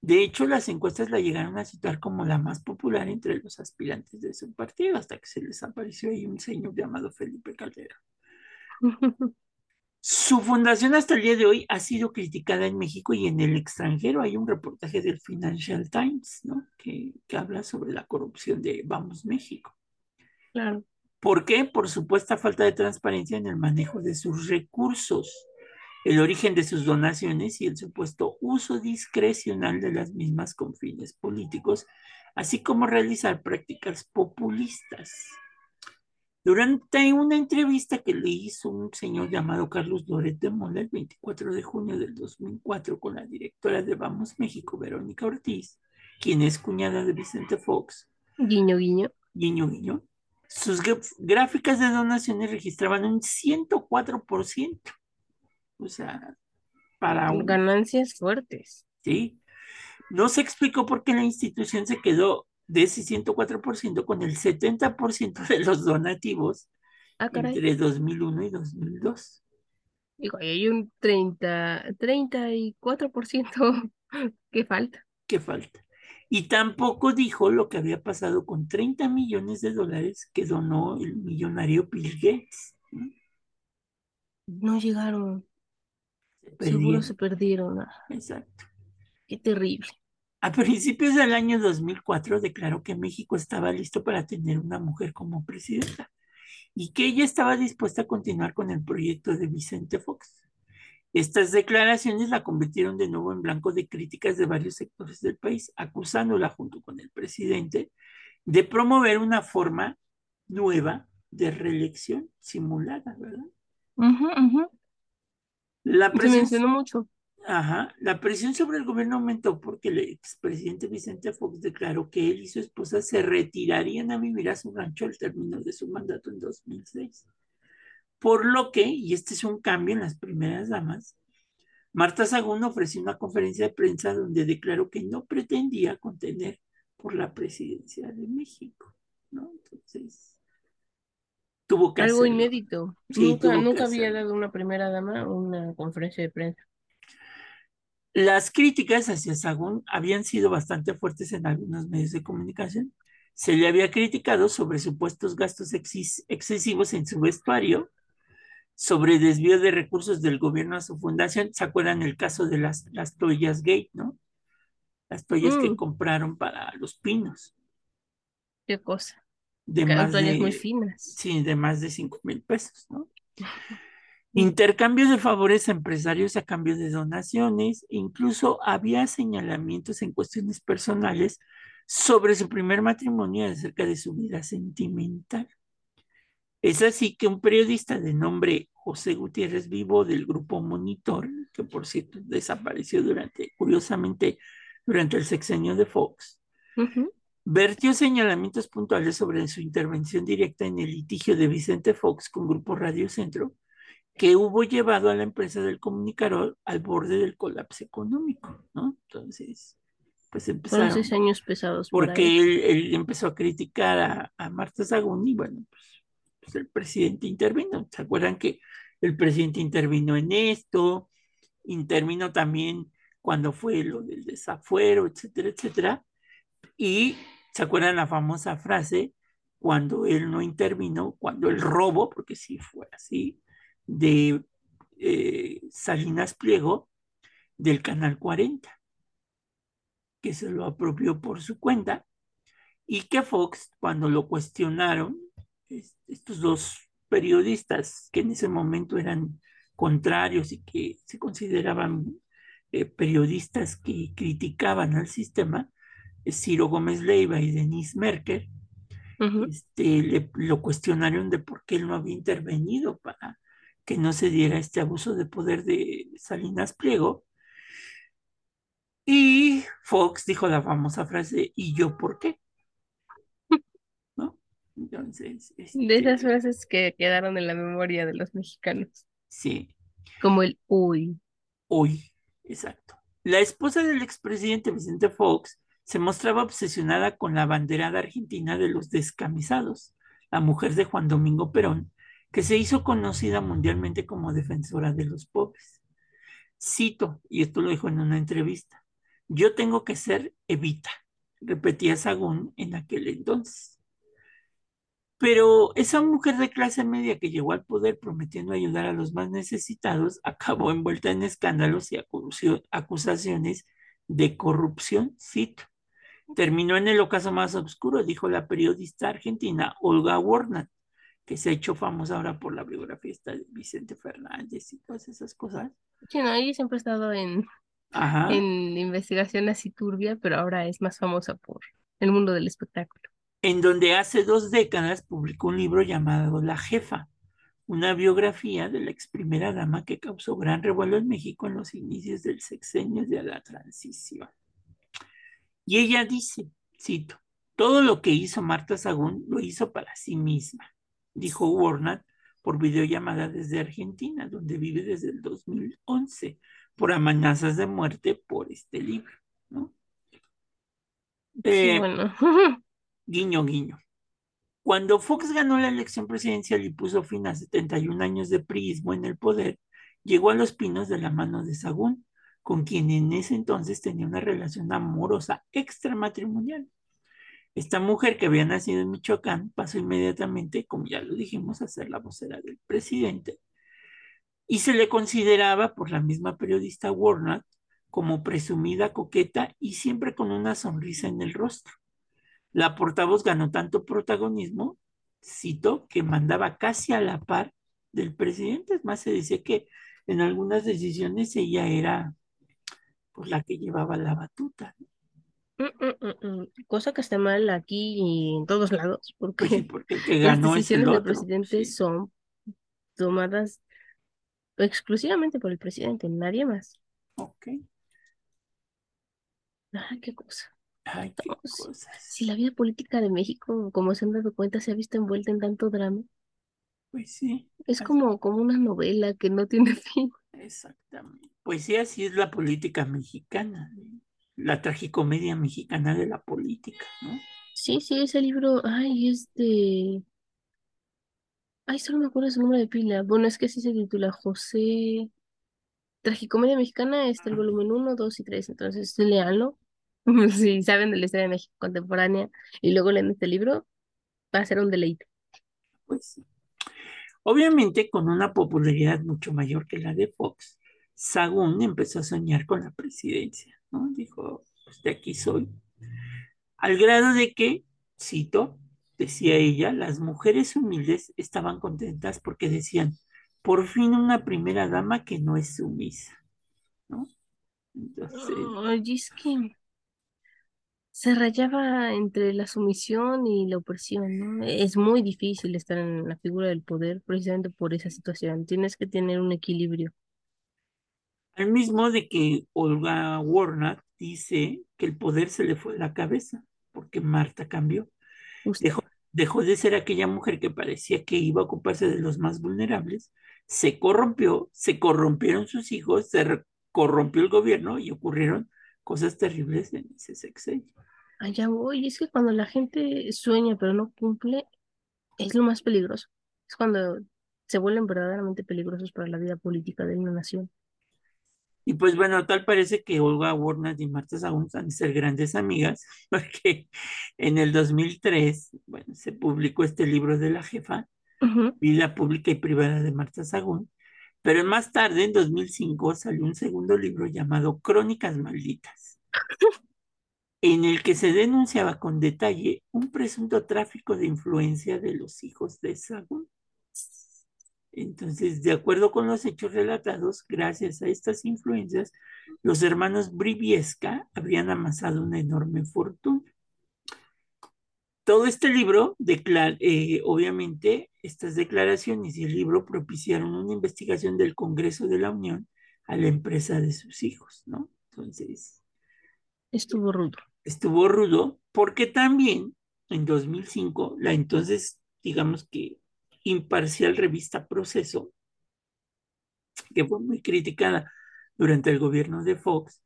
De hecho, las encuestas la llegaron a situar como la más popular entre los aspirantes de su partido, hasta que se les apareció ahí un señor llamado Felipe Caldera. Su fundación hasta el día de hoy ha sido criticada en México y en el extranjero. Hay un reportaje del Financial Times, ¿no? Que, que habla sobre la corrupción de Vamos México. Claro. ¿Por qué? Por supuesta falta de transparencia en el manejo de sus recursos, el origen de sus donaciones y el supuesto uso discrecional de las mismas con fines políticos, así como realizar prácticas populistas. Durante una entrevista que le hizo un señor llamado Carlos Loret de Mola el 24 de junio del 2004 con la directora de Vamos México, Verónica Ortiz, quien es cuñada de Vicente Fox, Guiño, guiño. guiño, guiño, sus gráficas de donaciones registraban un 104%. O sea, para un... Ganancias fuertes. ¿sí? No se explicó por qué la institución se quedó de ese 104% con el 70% de los donativos Ah, entre 2001 y 2002. Digo, hay un 30, 34% que falta. ¿Qué falta? Y tampoco dijo lo que había pasado con 30 millones de dólares que donó el millonario Bill Gates. No llegaron. Se Seguro se perdieron. Exacto. qué terrible. A principios del año 2004 declaró que México estaba listo para tener una mujer como presidenta y que ella estaba dispuesta a continuar con el proyecto de Vicente Fox. Estas declaraciones la convirtieron de nuevo en blanco de críticas de varios sectores del país, acusándola junto con el presidente de promover una forma nueva de reelección simulada, ¿verdad? La Se presión, mencionó mucho. ajá, la presión sobre el gobierno aumentó porque el expresidente Vicente Fox declaró que él y su esposa se retirarían a vivir a su rancho al término de su mandato en 2006. Por lo que, y este es un cambio en las primeras damas, Marta Sagún ofreció una conferencia de prensa donde declaró que no pretendía contener por la presidencia de México, ¿no? Entonces, tuvo que Algo hacerlo. inédito. Sí, nunca nunca había hacerlo. dado una primera dama una conferencia de prensa. Las críticas hacia Sagún habían sido bastante fuertes en algunos medios de comunicación. Se le había criticado sobre supuestos gastos excesivos en su vestuario, sobre desvío de recursos del gobierno a su fundación. ¿Se acuerdan el caso de las, las toallas Gate, no? Las toallas que Mm. compraron para los pinos, Qué cosa. De más muy de, finas. sí, de más de 5 mil pesos, ¿no? Intercambio de favores a empresarios a cambio de donaciones, incluso había señalamientos en cuestiones personales sobre su primer matrimonio y acerca de su vida sentimental. Es así que un periodista de nombre José Gutiérrez Vivo del grupo Monitor, que por cierto desapareció durante, curiosamente, durante el sexenio de Fox. Vertió señalamientos puntuales sobre su intervención directa en el litigio de Vicente Fox con Grupo Radio Centro, que hubo llevado a la empresa del comunicador al borde del colapso económico, ¿no? Entonces, pues Fueron empezaron, seis años pesados porque él empezó a criticar a, a Marta Sagún y bueno, pues, pues el presidente intervino. ¿Se acuerdan que el presidente intervino en esto? Intervino también cuando fue lo del desafuero, etcétera, etcétera. Y se acuerdan la famosa frase, cuando él no intervino, cuando el robo, porque sí fue así, de eh, Salinas Pliego del Canal 40, que se lo apropió por su cuenta, y que Fox, cuando lo cuestionaron, es- estos dos periodistas que en ese momento eran contrarios y que se consideraban eh, periodistas que criticaban al sistema, Ciro Gómez Leiva y Denise Merker, Ujú. este, le, lo cuestionaron de por qué él no había intervenido para que no se diera este abuso de poder de Salinas Pliego. Y Fox dijo la famosa frase, ¿y yo por qué? ¿No? Entonces, De esas este, frases que quedaron en la memoria de los mexicanos. sí, Como el uy. hoy, exacto. La esposa del expresidente Vicente Fox se mostraba obsesionada con la banderada argentina de los descamisados, la mujer de Juan Domingo Perón, que se hizo conocida mundialmente como defensora de los pobres. Cito, y esto lo dijo en una entrevista, yo tengo que ser Evita, repetía Sagún en aquel entonces. Pero esa mujer de clase media que llegó al poder prometiendo ayudar a los más necesitados acabó envuelta en escándalos y acusacio- acusaciones de corrupción, cito. Terminó en el ocaso más oscuro, dijo la periodista argentina Olga Warnat, que se ha hecho famosa ahora por la biografía de Vicente Fernández y todas esas cosas. Sí, no, ella siempre ha estado en, Ajá. en investigación así turbia, pero ahora es más famosa por el mundo del espectáculo. en donde hace dos décadas publicó un libro llamado La Jefa, una biografía de la ex primera dama que causó gran revuelo en México en los inicios del sexenio de la transición. Y ella dice, cito, todo lo que hizo Marta Sagún lo hizo para sí misma, dijo Warnat por videollamada desde Argentina, donde vive desde el 2011, por amenazas de muerte por este libro, ¿no? Sí, Eh, bueno. guiño, guiño. Cuando Fox ganó la elección presidencial y puso fin a 71 años de priismo en el poder, llegó a Los Pinos de la mano de Sagún, con quien en ese entonces tenía una relación amorosa extramatrimonial. Esta mujer que había nacido en Michoacán pasó inmediatamente, como ya lo dijimos, a ser la vocera del presidente y se le consideraba por la misma periodista Warnock como presumida coqueta y siempre con una sonrisa en el rostro. La portavoz ganó tanto protagonismo, cito, que mandaba casi a la par del presidente. Es más, se dice que en algunas decisiones ella era pues, la que llevaba la batuta. Mm, mm, mm. Cosa que está mal aquí y en todos lados, Pues sí, porque el que las ganó decisiones del presidente sí. son tomadas exclusivamente por el presidente, nadie más. Ok. Qué cosa. Ay, qué Estamos- cosas. Si la vida política de México, como se han dado cuenta, se ha visto envuelta en tanto drama, Pues sí, es así- como, como una novela que no tiene fin. exactamente. Pues sí, así es la política mexicana, ¿no? la tragicomedia mexicana de la política, ¿no? Sí, sí, ese libro, ay, es de... Ay, solo me acuerdo su nombre de pila. Bueno, es que así se titula José... Tragicomedia Mexicana, está el volumen 1, 2 y 3, entonces léanlo. Si saben de la historia de México contemporánea y luego leen este libro, va a ser un deleite. Pues sí. Obviamente, con una popularidad mucho mayor que la de Fox, Sagún empezó a soñar con la presidencia, ¿no? Dijo, pues de aquí soy. Al grado de que, cito, decía ella, las mujeres humildes estaban contentas porque decían, por fin una primera dama que no es sumisa, ¿no? Entonces, Ay, es que se rayaba entre la sumisión y la opresión, ¿no? Es muy difícil estar en la figura del poder precisamente por esa situación. Tienes que tener un equilibrio. Al mismo de que Olga Warnock dice que el poder se le fue a la cabeza porque Marta cambió. Dejó, dejó de ser aquella mujer que parecía que iba a ocuparse de los más vulnerables, se corrompió, se corrompieron sus hijos, se corrompió el gobierno y ocurrieron cosas terribles en ese sexenio. Allá voy, es que cuando la gente sueña pero no cumple, es lo más peligroso. Es cuando se vuelven verdaderamente peligrosos para la vida política de una nación. Y pues bueno, tal parece que Olga Warnock y Marta Sagún van a ser grandes amigas, porque en el 2003, bueno, se publicó este libro de la jefa, Ujú. Vida Pública y Privada de Marta Sagún, pero más tarde, en 2005, salió un segundo libro llamado Crónicas Malditas, en el que se denunciaba con detalle un presunto tráfico de influencia de los hijos de Sagún. Entonces, de acuerdo con los hechos relatados, gracias a estas influencias, los hermanos Briviesca habrían amasado una enorme fortuna. Todo este libro, declara, eh, obviamente, estas declaraciones y el libro propiciaron una investigación del Congreso de la Unión a la empresa de sus hijos, ¿no? Entonces, Estuvo rudo. estuvo rudo porque también en 2005 la entonces, digamos que imparcial revista Proceso, que fue muy criticada durante el gobierno de Fox,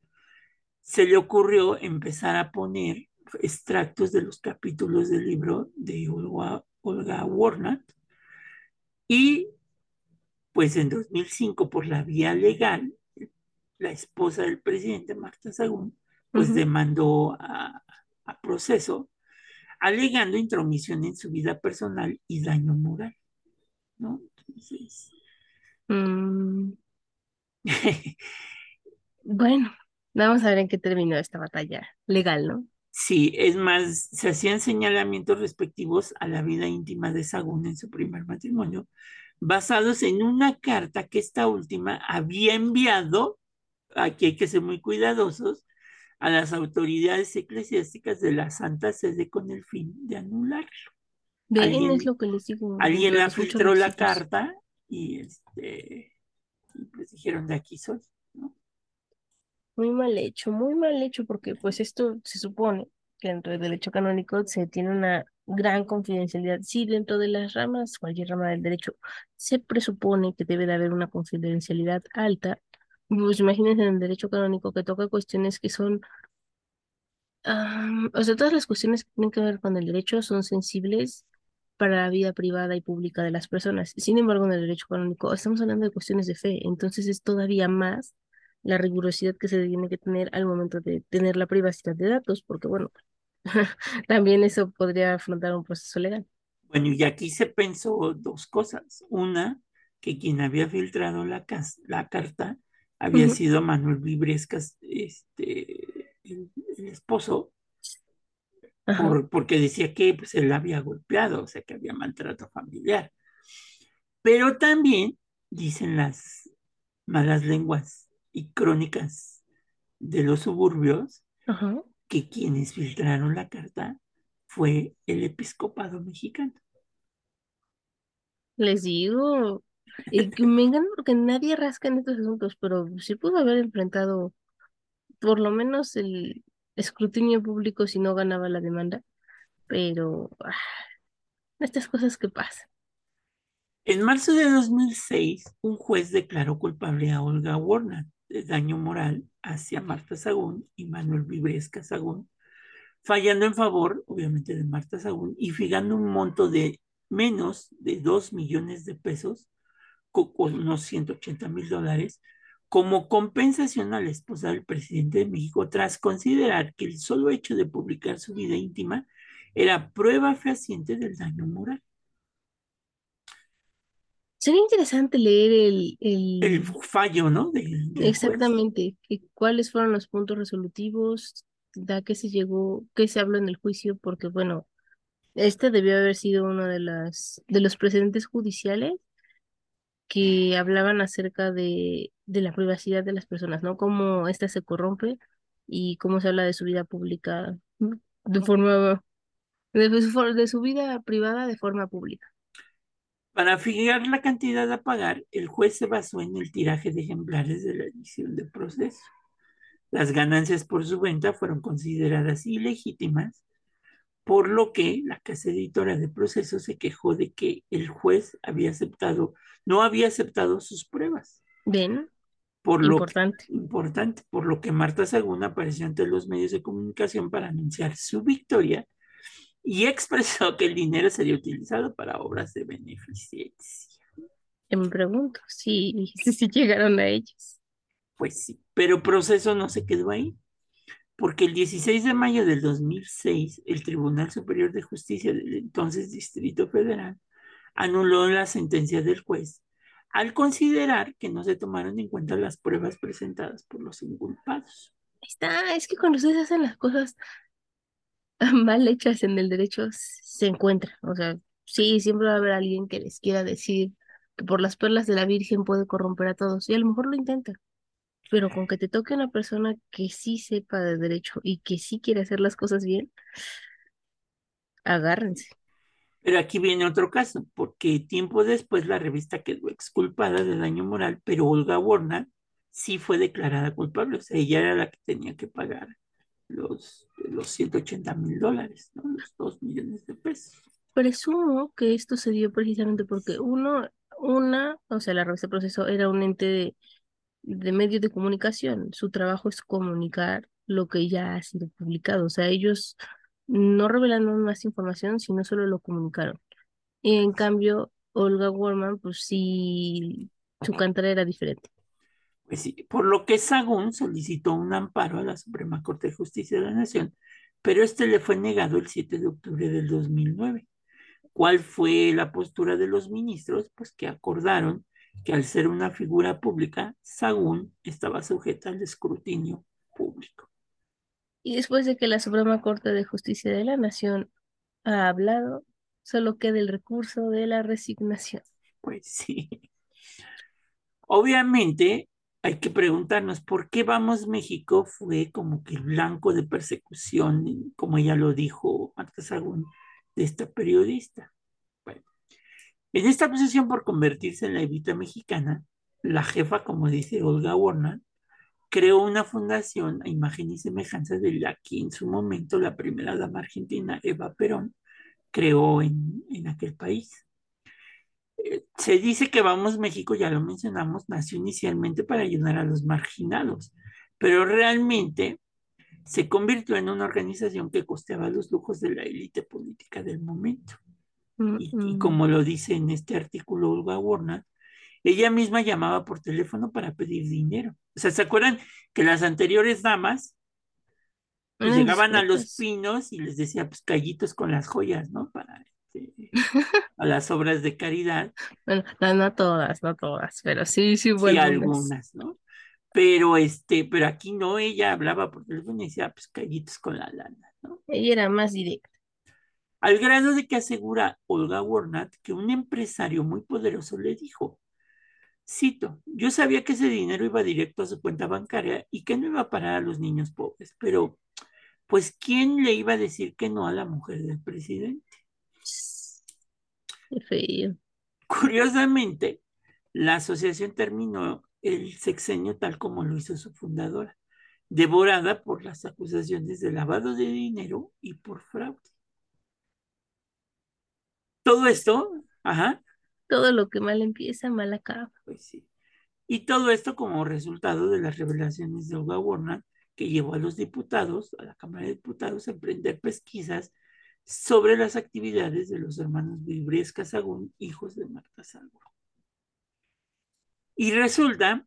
se le ocurrió empezar a poner extractos de los capítulos del libro de Olga, Olga y pues en 2005 por la vía legal la esposa del presidente Marta Sagún pues demandó a, a proceso alegando intromisión en su vida personal y daño moral, ¿no? Entonces, Mm, bueno, vamos a ver en qué terminó esta batalla legal, ¿no? sí, es más, se hacían señalamientos respectivos a la vida íntima de Sagún en su primer matrimonio, basados en una carta que esta última había enviado, aquí hay que ser muy cuidadosos, a las autoridades eclesiásticas de la Santa Sede con el fin de anularlo. Ven, Alguien- es lo que les digo. Alguien la filtró la carta y este y pues dijeron de aquí soy, ¿no? Muy mal hecho, muy mal hecho, porque pues esto se supone que dentro del derecho canónico se tiene una gran confidencialidad. Sí, dentro de las ramas, cualquier rama del derecho, se presupone que debe de haber una confidencialidad alta. Pues imagínense en el derecho canónico que toca cuestiones que son, ah, o sea, todas las cuestiones que tienen que ver con el derecho son sensibles para la vida privada y pública de las personas. Sin embargo, en el derecho canónico estamos hablando de cuestiones de fe, entonces es todavía más la rigurosidad que se tiene que tener al momento de tener la privacidad de datos, porque bueno, también eso podría afrontar un proceso legal. Bueno, y aquí se pensó dos cosas. Una, que quien había filtrado la, carta había sido Manuel Vibrescas, este, el, el esposo. Por- porque decía que pues, él la había golpeado, o sea, que había maltrato familiar. Pero también dicen las malas lenguas y crónicas de los suburbios Ajá. que quienes filtraron la carta fue el episcopado mexicano. Les digo, Y que me encanta porque nadie rasca en estos asuntos, pero sí pudo haber enfrentado por lo menos el escrutinio público si no ganaba la demanda, pero ah, estas cosas que pasan. En marzo de 2006, un juez declaró culpable a Olga Warner de daño moral hacia Marta Sagún y Manuel Vibresca Sagún, fallando en favor, obviamente, de Marta Sagún y fijando un monto de menos de 2 millones de pesos, con unos 180 mil dólares, como compensación a la esposa del presidente de México tras considerar que el solo hecho de publicar su vida íntima era prueba fehaciente del daño moral. Sería interesante leer el, el, fallo, ¿no? exactamente, cuáles fueron los puntos resolutivos, da que se llegó, qué se habló en el juicio, porque bueno, este debió haber sido uno de las de los precedentes judiciales que hablaban acerca de, de la privacidad de las personas, ¿no? Cómo ésta se corrompe y cómo se habla de su vida pública de forma de su, de su vida privada de forma pública. Para fijar la cantidad a pagar, el juez se basó en el tiraje de ejemplares de la edición de proceso. Las ganancias por su venta fueron consideradas ilegítimas, por lo que la casa editora de proceso se quejó de que el juez había aceptado, no había aceptado sus pruebas. Bien. Por lo importante. importante, por lo que Marta Sagún apareció ante los medios de comunicación para anunciar su victoria y expresó que el dinero sería utilizado para obras de beneficencia. Me pregunto si, si llegaron a ellos. Pues sí, pero proceso no se quedó ahí, porque el 16 de mayo del 2006 el Tribunal Superior de Justicia del entonces Distrito Federal anuló la sentencia del juez al considerar que no se tomaron en cuenta las pruebas presentadas por los inculpados. Está, es que cuando ustedes hacen las cosas mal hechas en el derecho se encuentran. O sea, sí, siempre va a haber alguien que les quiera decir que por las perlas de la Virgen puede corromper a todos, y a lo mejor lo intenta. Pero con que te toque una persona que sí sepa de derecho y que sí quiere hacer las cosas bien, agárrense. Pero aquí viene otro caso, porque tiempo después la revista quedó exculpada de daño moral, pero Olga Warner sí fue declarada culpable, o sea, ella era la que tenía que pagar los, los 180 mil dólares, ¿no? los 2 millones de pesos. Presumo que esto se dio precisamente porque uno, una, o sea, la revista Proceso era un ente de, de medios de comunicación. Su trabajo es comunicar lo que ya ha sido publicado. O sea, ellos no revelaron más información, sino solo lo comunicaron. Y en cambio, Olga Warman, pues sí, su cantera era diferente. Pues por lo que Sagún solicitó un amparo a la Suprema Corte de Justicia de la Nación, pero este le fue negado el 7 de octubre del 2009. ¿Cuál fue la postura de los ministros? Pues que acordaron que al ser una figura pública, Sagún estaba sujeta al escrutinio público. Y después de que la Suprema Corte de Justicia de la Nación ha hablado, solo queda el recurso de la resignación. Pues sí. Obviamente, hay que preguntarnos por qué Vamos México fue como que el blanco de persecución, como ella lo dijo Marta Sagún, de esta periodista. En esta posición por convertirse en la Evita mexicana, la jefa, como dice Olga Warner, creó una fundación a imagen y semejanza de la que en su momento la primera dama argentina, Eva Perón, creó en, en aquel país se dice que Vamos México, ya lo mencionamos, nació inicialmente para ayudar a los marginados, pero realmente se convirtió en una organización que costeaba los lujos de la élite política del momento. Y, como lo dice en este artículo Olga Warner, ella misma llamaba por teléfono para pedir dinero. O sea, ¿se acuerdan que las anteriores damas pues, llegaban a los pinos y les decía, pues callitos con las joyas, ¿no? Para este, a las obras de caridad. Bueno, no, todas, no todas, pero sí, sí, bueno. algunas, ¿no? Pero este, pero aquí no, ella hablaba por teléfono y decía, pues callitos con la lana, ¿no? Ella era más directa. Al grado de que asegura Olga Warnat que un empresario muy poderoso le dijo, cito, yo sabía que ese dinero iba directo a su cuenta bancaria y que no iba a parar a los niños pobres, pero pues ¿quién le iba a decir que no a la mujer del presidente? Qué feo. Curiosamente, la asociación terminó el sexenio tal como lo hizo su fundadora, devorada por las acusaciones de lavado de dinero y por fraude. Todo esto, ajá. Todo lo que mal empieza, mal acaba. Pues sí. Y todo esto como resultado de las revelaciones de Olga Warner, que llevó a los diputados, a la Cámara de Diputados, a emprender pesquisas sobre las actividades de los hermanos Vibriesca Sagún, hijos de Marta Salvo. Y resulta,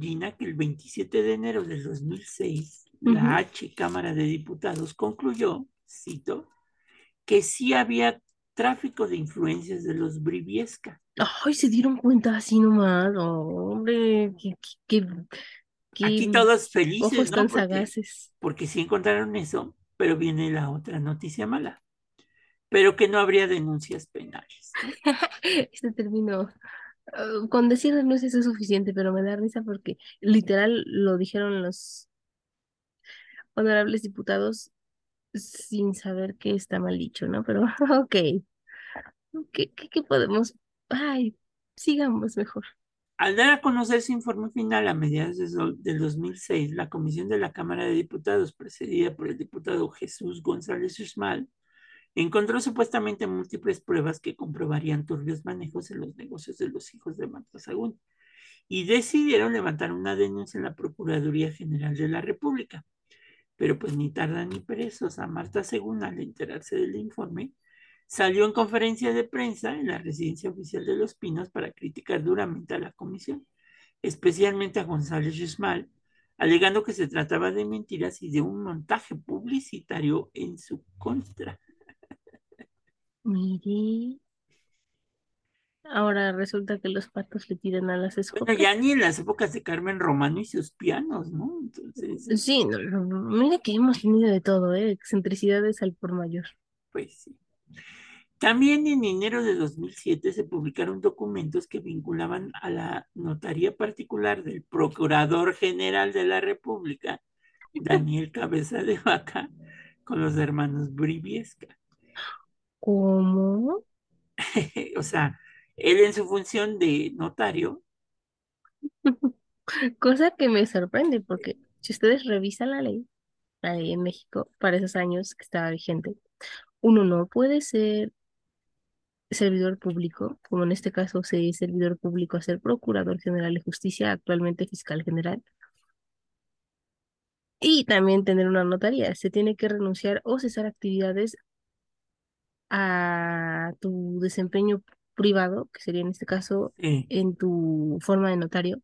Gina, que el 27 de enero del 2006, la H Cámara de Diputados concluyó, cito, que sí había tráfico de influencias de los Briviesca. Ay, se dieron cuenta así nomás, hombre, que, Aquí todos felices, ojos ¿no? tan Porque, sagaces. porque sí encontraron eso, pero viene la otra noticia mala. Pero que no habría denuncias penales. Este término, ah, con decir denuncias es suficiente, pero me da risa porque literal lo dijeron los honorables diputados sin saber que está mal dicho, ¿no? Pero, ok, ¿qué, qué, qué podemos? Ay, sigamos mejor. Al dar a conocer su informe final a mediados de do- del 2006, la Comisión de la Cámara de Diputados, presidida por el diputado Jesús González Uxmal, encontró supuestamente múltiples pruebas que comprobarían turbios manejos en los negocios de los hijos de Marta Sagún y decidieron levantar una denuncia en la Procuraduría General de la República. Pero pues ni tarda ni perezosa, Marta Sagún, al enterarse del informe, salió en conferencia de prensa en la residencia oficial de Los Pinos para criticar duramente a la comisión, especialmente a González Rismal, alegando que se trataba de mentiras y de un montaje publicitario en su contra. Mire. Ahora resulta que los patos le tiran a las Bueno, escopetas. ya ni en las épocas de Carmen Romano y sus pianos, ¿no? Entonces, Sí, no, no, no, mira que hemos tenido de todo, ¿eh? Excentricidades al por mayor. pues sí. También en enero de 2007 se publicaron documentos que vinculaban a la notaría particular del Procurador General de la República, Daniel Cabeza de Vaca, con los hermanos Briviesca. ¿Cómo? O sea, él en su función de notario, Cosa que me sorprende, porque si ustedes revisan la ley, la ley en México, para esos años que estaba vigente, uno no puede ser servidor público, como en este caso se es servidor público a ser procurador general de justicia, actualmente fiscal general, y también tener una notaría. Se tiene que renunciar o cesar actividades a tu desempeño privado, que sería en este caso en tu forma de notario,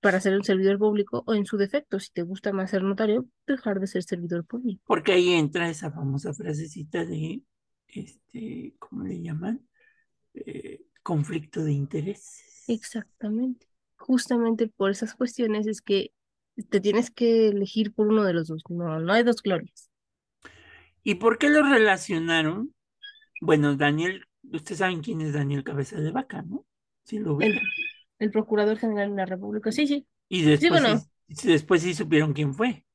para ser un servidor público, o en su defecto, si te gusta más ser notario, dejar de ser servidor público. porque ahí entra esa famosa frasecita de, este, ¿cómo le llaman? Eh, conflicto de intereses. Exactamente. Justamente por esas cuestiones es que te tienes que elegir por uno de los dos. No, no hay dos glorias. ¿Y por qué lo relacionaron? Bueno, Daniel, ustedes saben quién es Daniel Cabeza de Vaca, ¿no? Sí, lo El, ubican. el Procurador General de la República, sí, sí. Y después, bueno. sí, después sí supieron quién fue.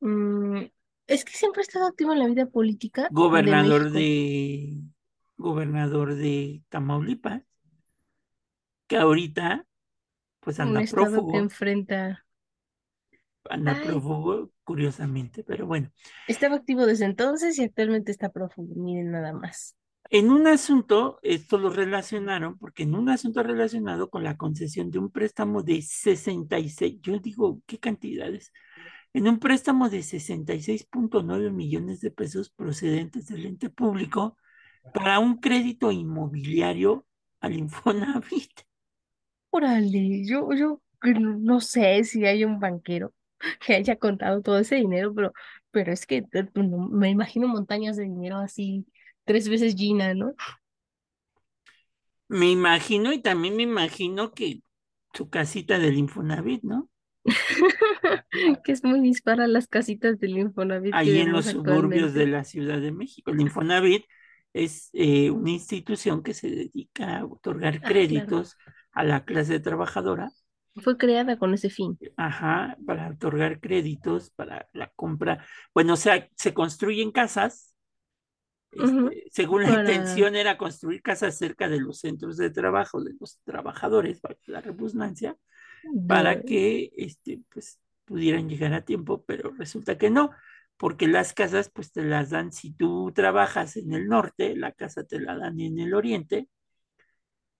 Mm, es que siempre ha estado activo en la vida política Gobernador de, gobernador de Tamaulipas, que ahorita pues Un anda que prófugo, enfrenta. anda Ay. prófugo, curiosamente, pero bueno. Estaba activo desde entonces y actualmente está prófugo. Miren nada más. En un asunto, esto lo relacionaron, porque en un asunto relacionado con la concesión de un préstamo de 66, yo digo, ¿qué cantidades? En un préstamo de 66.9 millones de pesos procedentes del ente público para un crédito inmobiliario al Infonavit. Órale, yo, yo no sé si hay un banquero que haya contado todo ese dinero, pero, pero es que no- me imagino montañas de dinero así, tres veces Gina, ¿no? Me imagino y también me imagino que su casita del Infonavit, ¿no? Que es muy dispara las casitas del Infonavit Ahí en los suburbios de la Ciudad de México. El Infonavit es eh, una institución que se dedica a otorgar Ah, claro. créditos a la clase trabajadora, Fue creada con ese fin. ajá, para otorgar créditos para la compra. Bueno, o sea, se construyen casas Este, según la intención era construir casas cerca de los centros de trabajo de los trabajadores, la redundancia, para que este, pues, pudieran llegar a tiempo, pero resulta que no, porque las casas pues te las dan si tú trabajas en el norte, la casa te la dan en el oriente,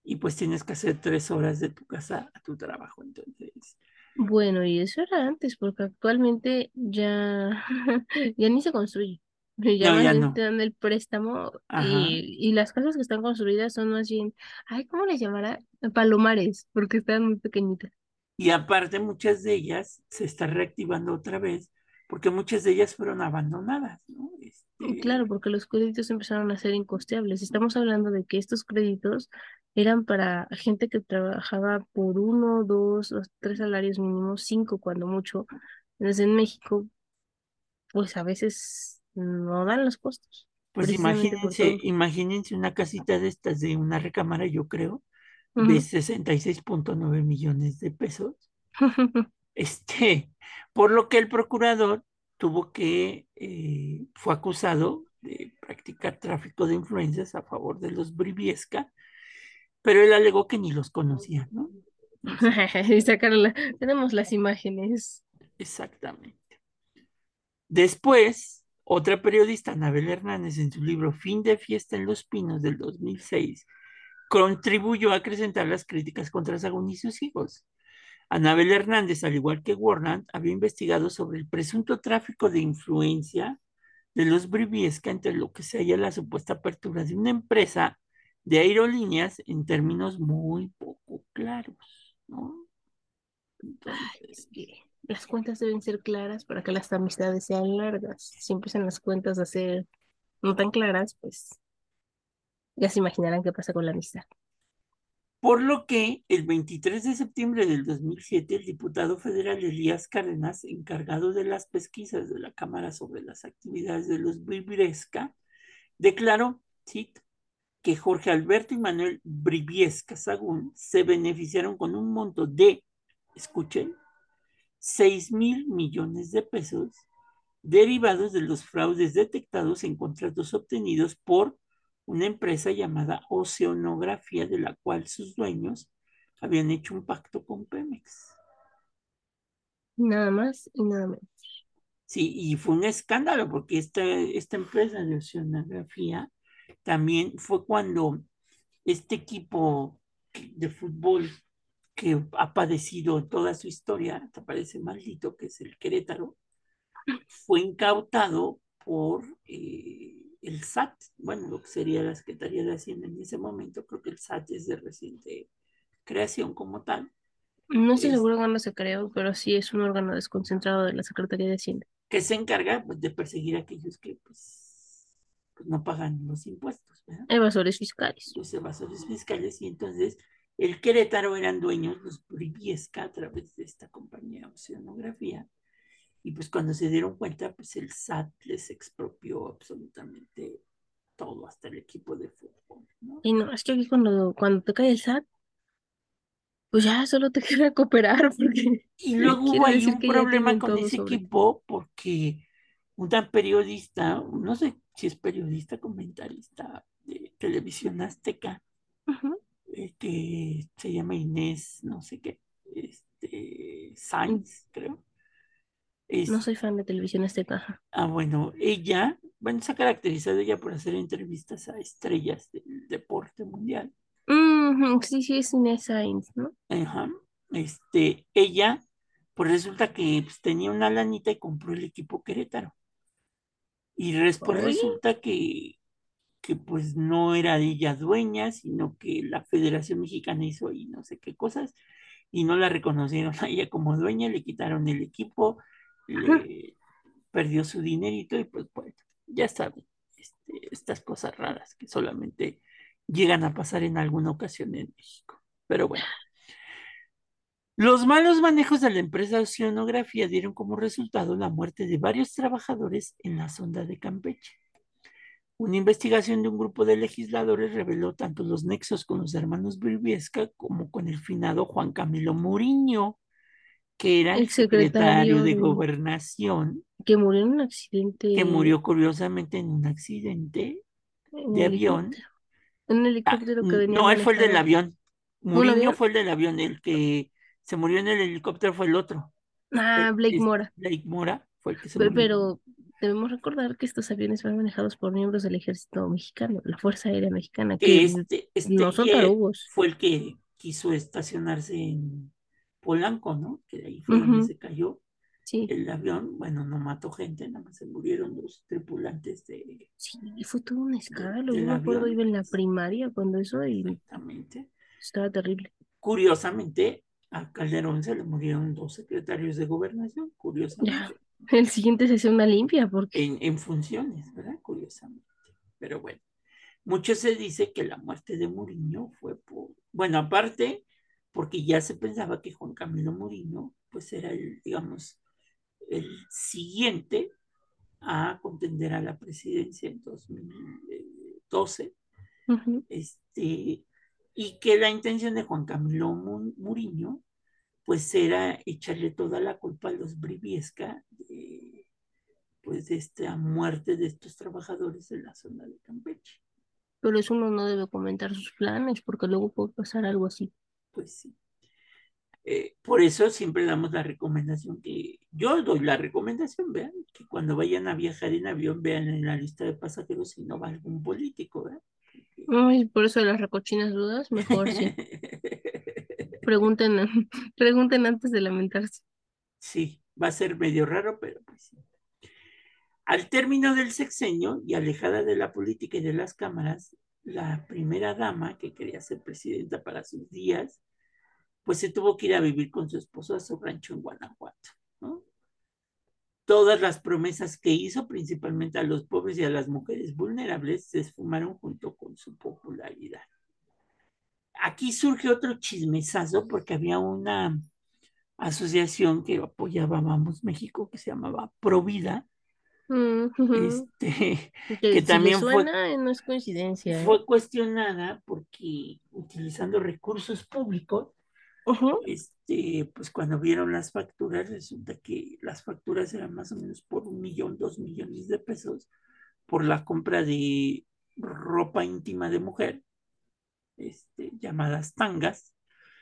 y pues tienes que hacer tres horas de tu casa a tu trabajo, entonces. Bueno, y eso era antes, porque actualmente ya, ya ni se construye. Ya, no, te dan el préstamo y, y, las casas que están construidas son más bien, ay, ¿cómo les llamará? Palomares, porque están muy pequeñitas. Y aparte muchas de ellas se están reactivando otra vez porque muchas de ellas fueron abandonadas, ¿no? Este... Claro, porque los créditos empezaron a ser incosteables. Estamos hablando de que estos créditos eran para gente que trabajaba por uno, dos, tres salarios mínimos, cinco cuando mucho. Entonces en México, pues a veces no dan los costos. Pues imagínense, imagínense una casita de estas de una recámara, yo creo, de 66.9 millones de pesos. este, por lo que el procurador tuvo que, eh, fue acusado de practicar tráfico de influencias a favor de los Briviesca, pero él alegó que ni los conocía, ¿no? y tenemos las imágenes. Exactamente. Después, otra periodista, Anabel Hernández, en su libro Fin de Fiesta en los Pinos del 2006, contribuyó a acrecentar las críticas contra Sagún y sus hijos. Anabel Hernández, al igual que Warland, había investigado sobre el presunto tráfico de influencia de los Briviesca entre lo que se halla la supuesta apertura de una empresa de aerolíneas en términos muy poco claros, ¿no? Entonces, las cuentas deben ser claras para que las amistades sean largas. Si empiezan las cuentas a ser no tan claras, pues ya se imaginarán qué pasa con la amistad. Por lo que el 23 de septiembre del 2007, el diputado federal Elías Cárdenas, encargado de las pesquisas de la Cámara sobre las actividades de los Briviesca, declaró, que Jorge Alberto y Manuel Briviesca Sagún se beneficiaron con un monto de, escuchen, 6 mil millones de pesos derivados de los fraudes detectados en contratos obtenidos por una empresa llamada Oceanografía, de la cual sus dueños habían hecho un pacto con Pemex. Nada más y nada menos. Sí, y fue un escándalo porque esta, esta empresa de oceanografía también fue cuando este equipo de fútbol que ha padecido toda su historia, te parece maldito, que es el Querétaro, fue incautado por eh, el SAT, bueno, lo que sería la Secretaría de Hacienda en ese momento, creo que el SAT es de reciente creación como tal. No estoy seguro cuándo se creó, pero sí es un órgano desconcentrado de la Secretaría de Hacienda. Que se encarga pues, de perseguir a aquellos que pues, pues no pagan los impuestos. ¿verdad? Evasores fiscales. Los evasores fiscales, y entonces el Querétaro eran dueños los Briviesca a través de esta compañía Oceanografía y pues cuando se dieron cuenta, pues el SAT les expropió absolutamente todo, hasta el equipo de fútbol. ¿no? Y no, es que aquí cuando, cuando te cae el SAT, pues ya solo te queda cooperar. Porque y luego hubo ahí un problema con ese equipo porque una periodista, no sé si es periodista, comentarista de televisión azteca, que se llama Inés, no sé qué, este, Sainz, creo no soy fan de televisión azteca. Ah, bueno, ella, bueno, se ha caracterizado ella por hacer entrevistas a estrellas del deporte mundial. sí, sí, es Inés Sainz, ¿no? Ajá. Este, ella, pues resulta que pues, tenía una lanita y compró el equipo Querétaro. Y después resulta que, que pues no era de ella dueña, sino que la Federación Mexicana hizo ahí no sé qué cosas y no la reconocieron a ella como dueña, le quitaron el equipo, perdió su dinerito y pues bueno, ya saben, este, estas cosas raras que solamente llegan a pasar en alguna ocasión en México. Pero bueno. Los malos manejos de la empresa Oceanografía dieron como resultado la muerte de varios trabajadores en la sonda de Campeche. Una investigación de un grupo de legisladores reveló tanto los nexos con los hermanos Briviesca como con el finado Juan Camilo Muriño, que era el secretario, de, gobernación. Que murió en un accidente. Que murió curiosamente en un accidente de avión. Un helicóptero que Ah, venía No, él fue el del avión. Avión? fue el del avión. El que se murió en el helicóptero fue el otro. Ah, Blake Mora. Blake Mora fue el que se murió. Pero debemos recordar que estos aviones van manejados por miembros del ejército mexicano, la Fuerza Aérea Mexicana, que este, este no son tarugos. fue el que quiso estacionarse en Polanco, ¿no? Que de ahí fue donde se cayó Sí, el avión. Bueno, no mató gente, nada más se murieron los tripulantes de sí, fue todo un escándalo. Yo me acuerdo, iba en la primaria cuando eso y exactamente. estaba terrible. Curiosamente, a Calderón se le murieron dos secretarios de gobernación, curiosamente, El siguiente se hace una limpia porque en, en funciones, ¿verdad? Curiosamente. Pero bueno, mucho se dice que la muerte de Mourinho fue por, bueno, aparte, porque ya se pensaba que Juan Camilo Mourinho, pues era el, digamos, el siguiente a contender a la presidencia en 2012, Ujú. este, y que la intención de Juan Camilo Mu- Mourinho, pues era echarle toda la culpa a los Briviesca de, pues, de esta muerte de estos trabajadores en la zona de Campeche. Pero eso uno no debe comentar sus planes porque luego puede pasar algo así. Pues sí. Eh, por eso siempre damos la recomendación que yo doy la recomendación, vean, que cuando vayan a viajar en avión vean en la lista de pasajeros si no va algún político, ¿verdad? Porque- Ay, por eso de las recochinas dudas, mejor sí. Pregunten, antes de lamentarse. Sí, va a ser medio raro, pero pues sí. Al término del sexenio y alejada de la política y de las cámaras, la primera dama que quería ser presidenta para sus días, pues se tuvo que ir a vivir con su esposo a su rancho en Guanajuato. Todas las promesas que hizo, principalmente a los pobres y a las mujeres vulnerables, se esfumaron junto con su popularidad. Aquí surge otro chismesazo porque había una asociación que apoyaba Vamos México que se llamaba Provida, Mm, este, Que que si le también suena, eh, no es coincidencia. ¿eh? fue cuestionada porque utilizando recursos públicos, este, pues cuando vieron las facturas, resulta que las facturas eran más o menos por un millón, dos millones de pesos por la compra de ropa íntima de mujer, este, llamadas tangas,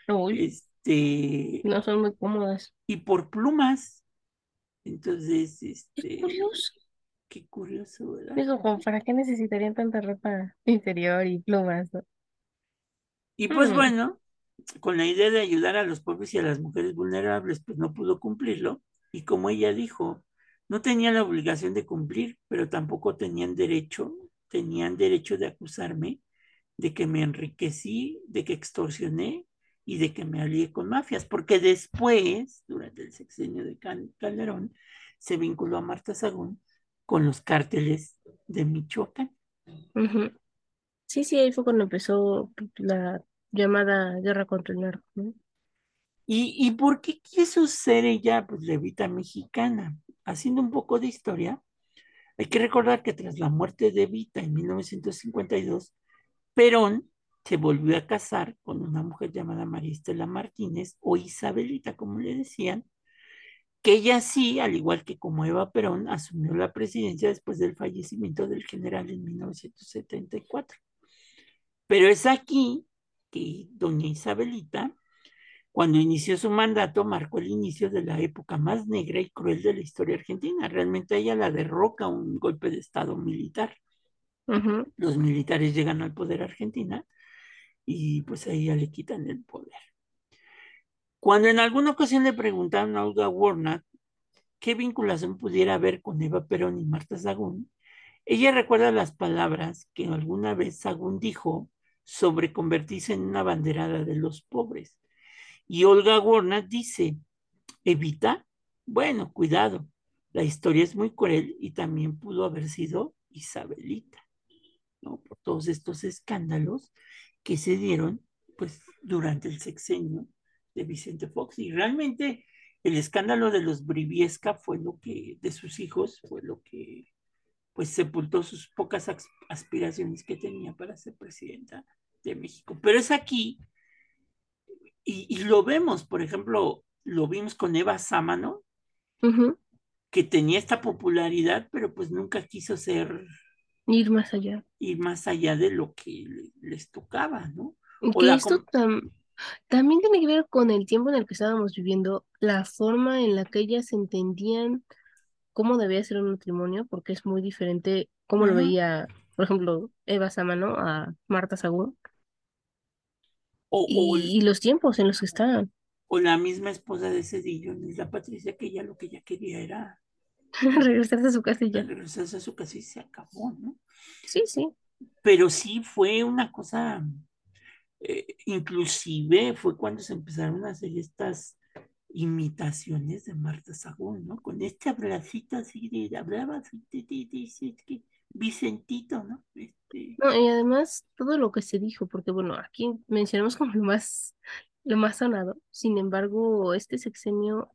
Uy, este, no son muy cómodas. y por plumas. Entonces, Qué este, curioso. qué curioso, ¿verdad? Digo, ¿para qué necesitarían tanta ropa interior y plumas? no? Y pues Mm. bueno, con la idea de ayudar a los pobres y a las mujeres vulnerables, pues no pudo cumplirlo. Y como ella dijo, no tenía la obligación de cumplir, pero tampoco tenían derecho, tenían derecho de acusarme de que me enriquecí, de que extorsioné y de que me alié con mafias, porque después, durante el sexenio de Cal- Calderón, se vinculó a Marta Sagún con los cárteles de Michoacán. Ujú. Sí, sí, ahí fue cuando empezó la llamada guerra contra el narco, ¿no? ¿Y, y por qué quiso ser ella, pues, levita mexicana? Haciendo un poco de historia, hay que recordar que tras la muerte de Evita en 1952, Perón se volvió a casar con una mujer llamada María Estela Martínez o Isabelita, como le decían, que ella sí, al igual que como Eva Perón, asumió la presidencia después del fallecimiento del general en 1974. Pero es aquí que doña Isabelita, cuando inició su mandato, marcó el inicio de la época más negra y cruel de la historia argentina. Realmente ella la derroca un golpe de Estado militar. Los militares llegan al poder Argentina y pues a ella le quitan el poder. Cuando en alguna ocasión le preguntaron a Olga Warnock qué vinculación pudiera haber con Eva Perón y Marta Sagún, ella recuerda las palabras que alguna vez Sagún dijo sobre convertirse en una banderada de los pobres. Y Olga Warnock dice, Evita, bueno, cuidado, la historia es muy cruel y también pudo haber sido Isabelita, ¿no? Por todos estos escándalos que se dieron, pues, durante el sexenio de Vicente Fox. Y realmente el escándalo de los Briviesca fue lo que, de sus hijos, fue lo que, pues, sepultó sus pocas aspiraciones que tenía para ser presidenta de México. Pero es aquí, y, y lo vemos, por ejemplo, lo vimos con Eva Sámano, que tenía esta popularidad, pero pues nunca quiso ser Ir más allá. Ir más allá de lo que les tocaba, ¿no? que esto también tiene que ver con el tiempo en el que estábamos viviendo, la forma en la que ellas entendían cómo debía ser un matrimonio, porque es muy diferente cómo lo veía, por ejemplo, Eva Samano a Marta Sagún. y, los tiempos en los que estaban. O la misma esposa de Cedillo, la Patricia, que ella lo que ella quería era regresarse a su casa y ya. Regresarse a su casa y se acabó, ¿no? Sí, sí. Pero sí fue una cosa, eh, inclusive fue cuando se empezaron a hacer estas imitaciones de Marta Sagún, ¿no? Con este abracito así de, hablaba de, Vicentito, ¿no? Este... No, y además todo lo que se dijo, porque bueno, aquí mencionamos como lo más, lo más sonado, sin embargo, este sexenio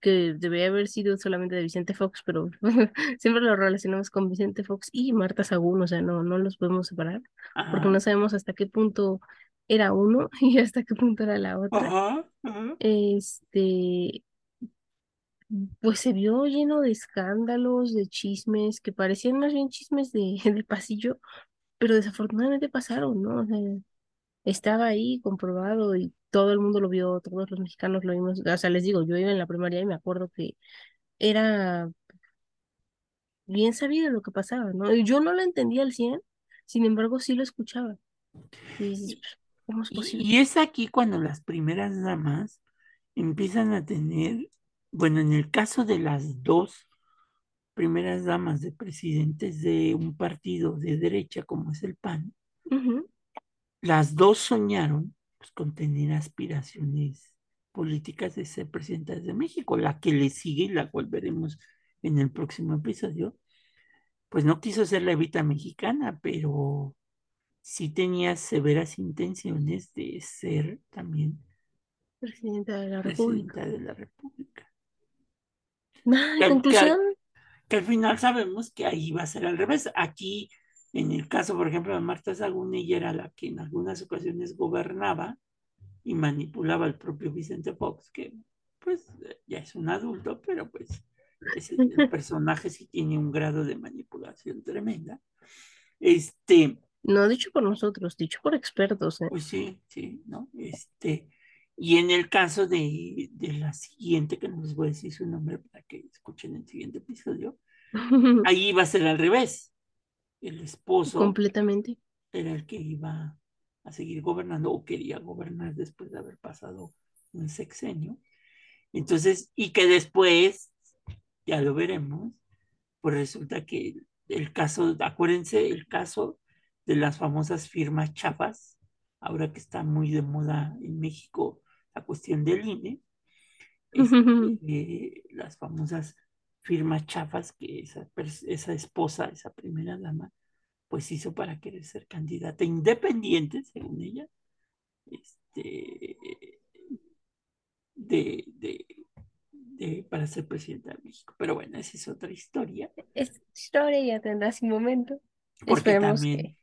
que debería haber sido solamente de Vicente Fox, pero siempre lo relacionamos con Vicente Fox y Marta Sagún, o sea, no, no los podemos separar, porque no sabemos hasta qué punto era uno y hasta qué punto era la otra. Este, pues se vio lleno de escándalos, de chismes, que parecían más bien chismes de, del pasillo, pero desafortunadamente pasaron, ¿no? O sea, estaba ahí comprobado y todo el mundo lo vio, todos los mexicanos lo vimos. O sea, les digo, yo iba en la primaria y me acuerdo que era bien sabido lo que pasaba, ¿no? Y yo no lo entendía al 100, sin embargo sí lo escuchaba. Y, ¿cómo es posible? Y es aquí cuando las primeras damas empiezan a tener, bueno, en el caso de las dos primeras damas de presidentes de un partido de derecha como es el PAN, las dos soñaron pues, con tener aspiraciones políticas de ser presidentas de México. La que le sigue y la cual veremos en el próximo episodio, pues no quiso ser la Evita mexicana, pero sí tenía severas intenciones de ser también presidenta de la República. De la República. conclusión. que al final sabemos que ahí va a ser al revés. Aquí en el caso, por ejemplo, de Marta Sagún, ella era la que en algunas ocasiones gobernaba y manipulaba al propio Vicente Fox, que pues ya es un adulto, pero pues el personaje sí tiene un grado de manipulación tremenda. Este. No dicho por nosotros, dicho por expertos. ¿eh? Pues sí, sí, ¿no? Este. Y en el caso de, de la siguiente, que no les voy a decir su nombre para que escuchen el siguiente episodio, ahí va a ser al revés el esposo completamente era el que iba a seguir gobernando o quería gobernar después de haber pasado un sexenio. Entonces, y que después, ya lo veremos, pues resulta que el caso, acuérdense, el caso de las famosas firmas chafas, ahora que está muy de moda en México la cuestión del INE, este, las famosas firmas chafas que esa, esa esposa, esa primera dama, pues hizo para querer ser candidata independiente, según ella, este, de, de, de, para ser presidenta de México. Pero bueno, esa es otra historia. Esta historia ya tendrá su momento. Porque también,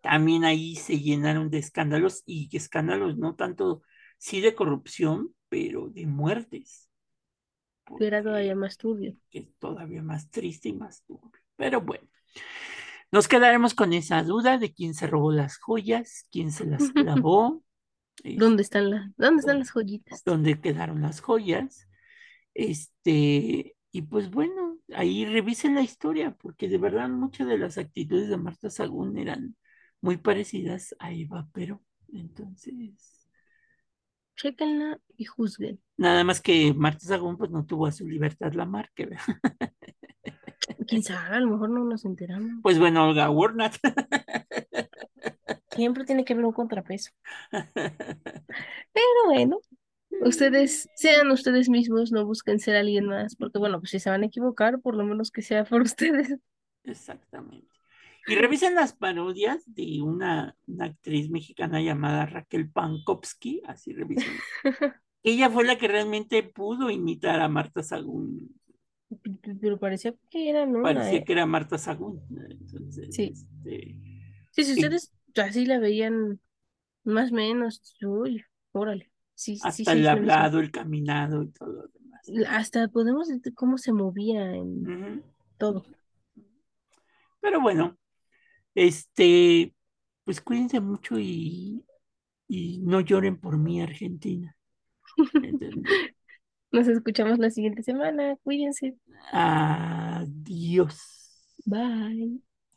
también ahí se llenaron de escándalos y escándalos no tanto, sí de corrupción, pero de muertes era todavía más turbio. Es todavía más triste y más turbio. Pero bueno, nos quedaremos con esa duda de quién se robó las joyas, quién se las clavó. ¿Dónde están, las, ¿Dónde están las joyitas? ¿Dónde quedaron las joyas? Este, y pues bueno, ahí revisen la historia, porque de verdad muchas de las actitudes de Marta Sagún eran muy parecidas a Eva, pero entonces Chequenla y juzguen. Nada más que Marta Sagún pues no tuvo a su libertad la marca. Quién sabe, a lo mejor no nos enteramos. Pues bueno, Olga Warnat. Siempre tiene que haber un contrapeso. Pero bueno, ustedes sean ustedes mismos, no busquen ser alguien más, porque bueno, pues si se van a equivocar, por lo menos que sea por ustedes. Exactamente. Y revisen las parodias de una, actriz mexicana llamada Raquel Pankowski, así revisen. Ella fue la que realmente pudo imitar a Marta Sagún. Pero parecía que era, ¿no? Parecía que era Marta Sagún. sí. Este, sí, si ustedes así la veían más o menos, uy, órale. Sí, Hasta el hablado, el caminado y todo lo demás. Hasta podemos decir cómo se movía en todo. Pero bueno, este, pues cuídense mucho y, y no lloren por mí, Argentina. Nos escuchamos la siguiente semana. Cuídense. Adiós. Bye.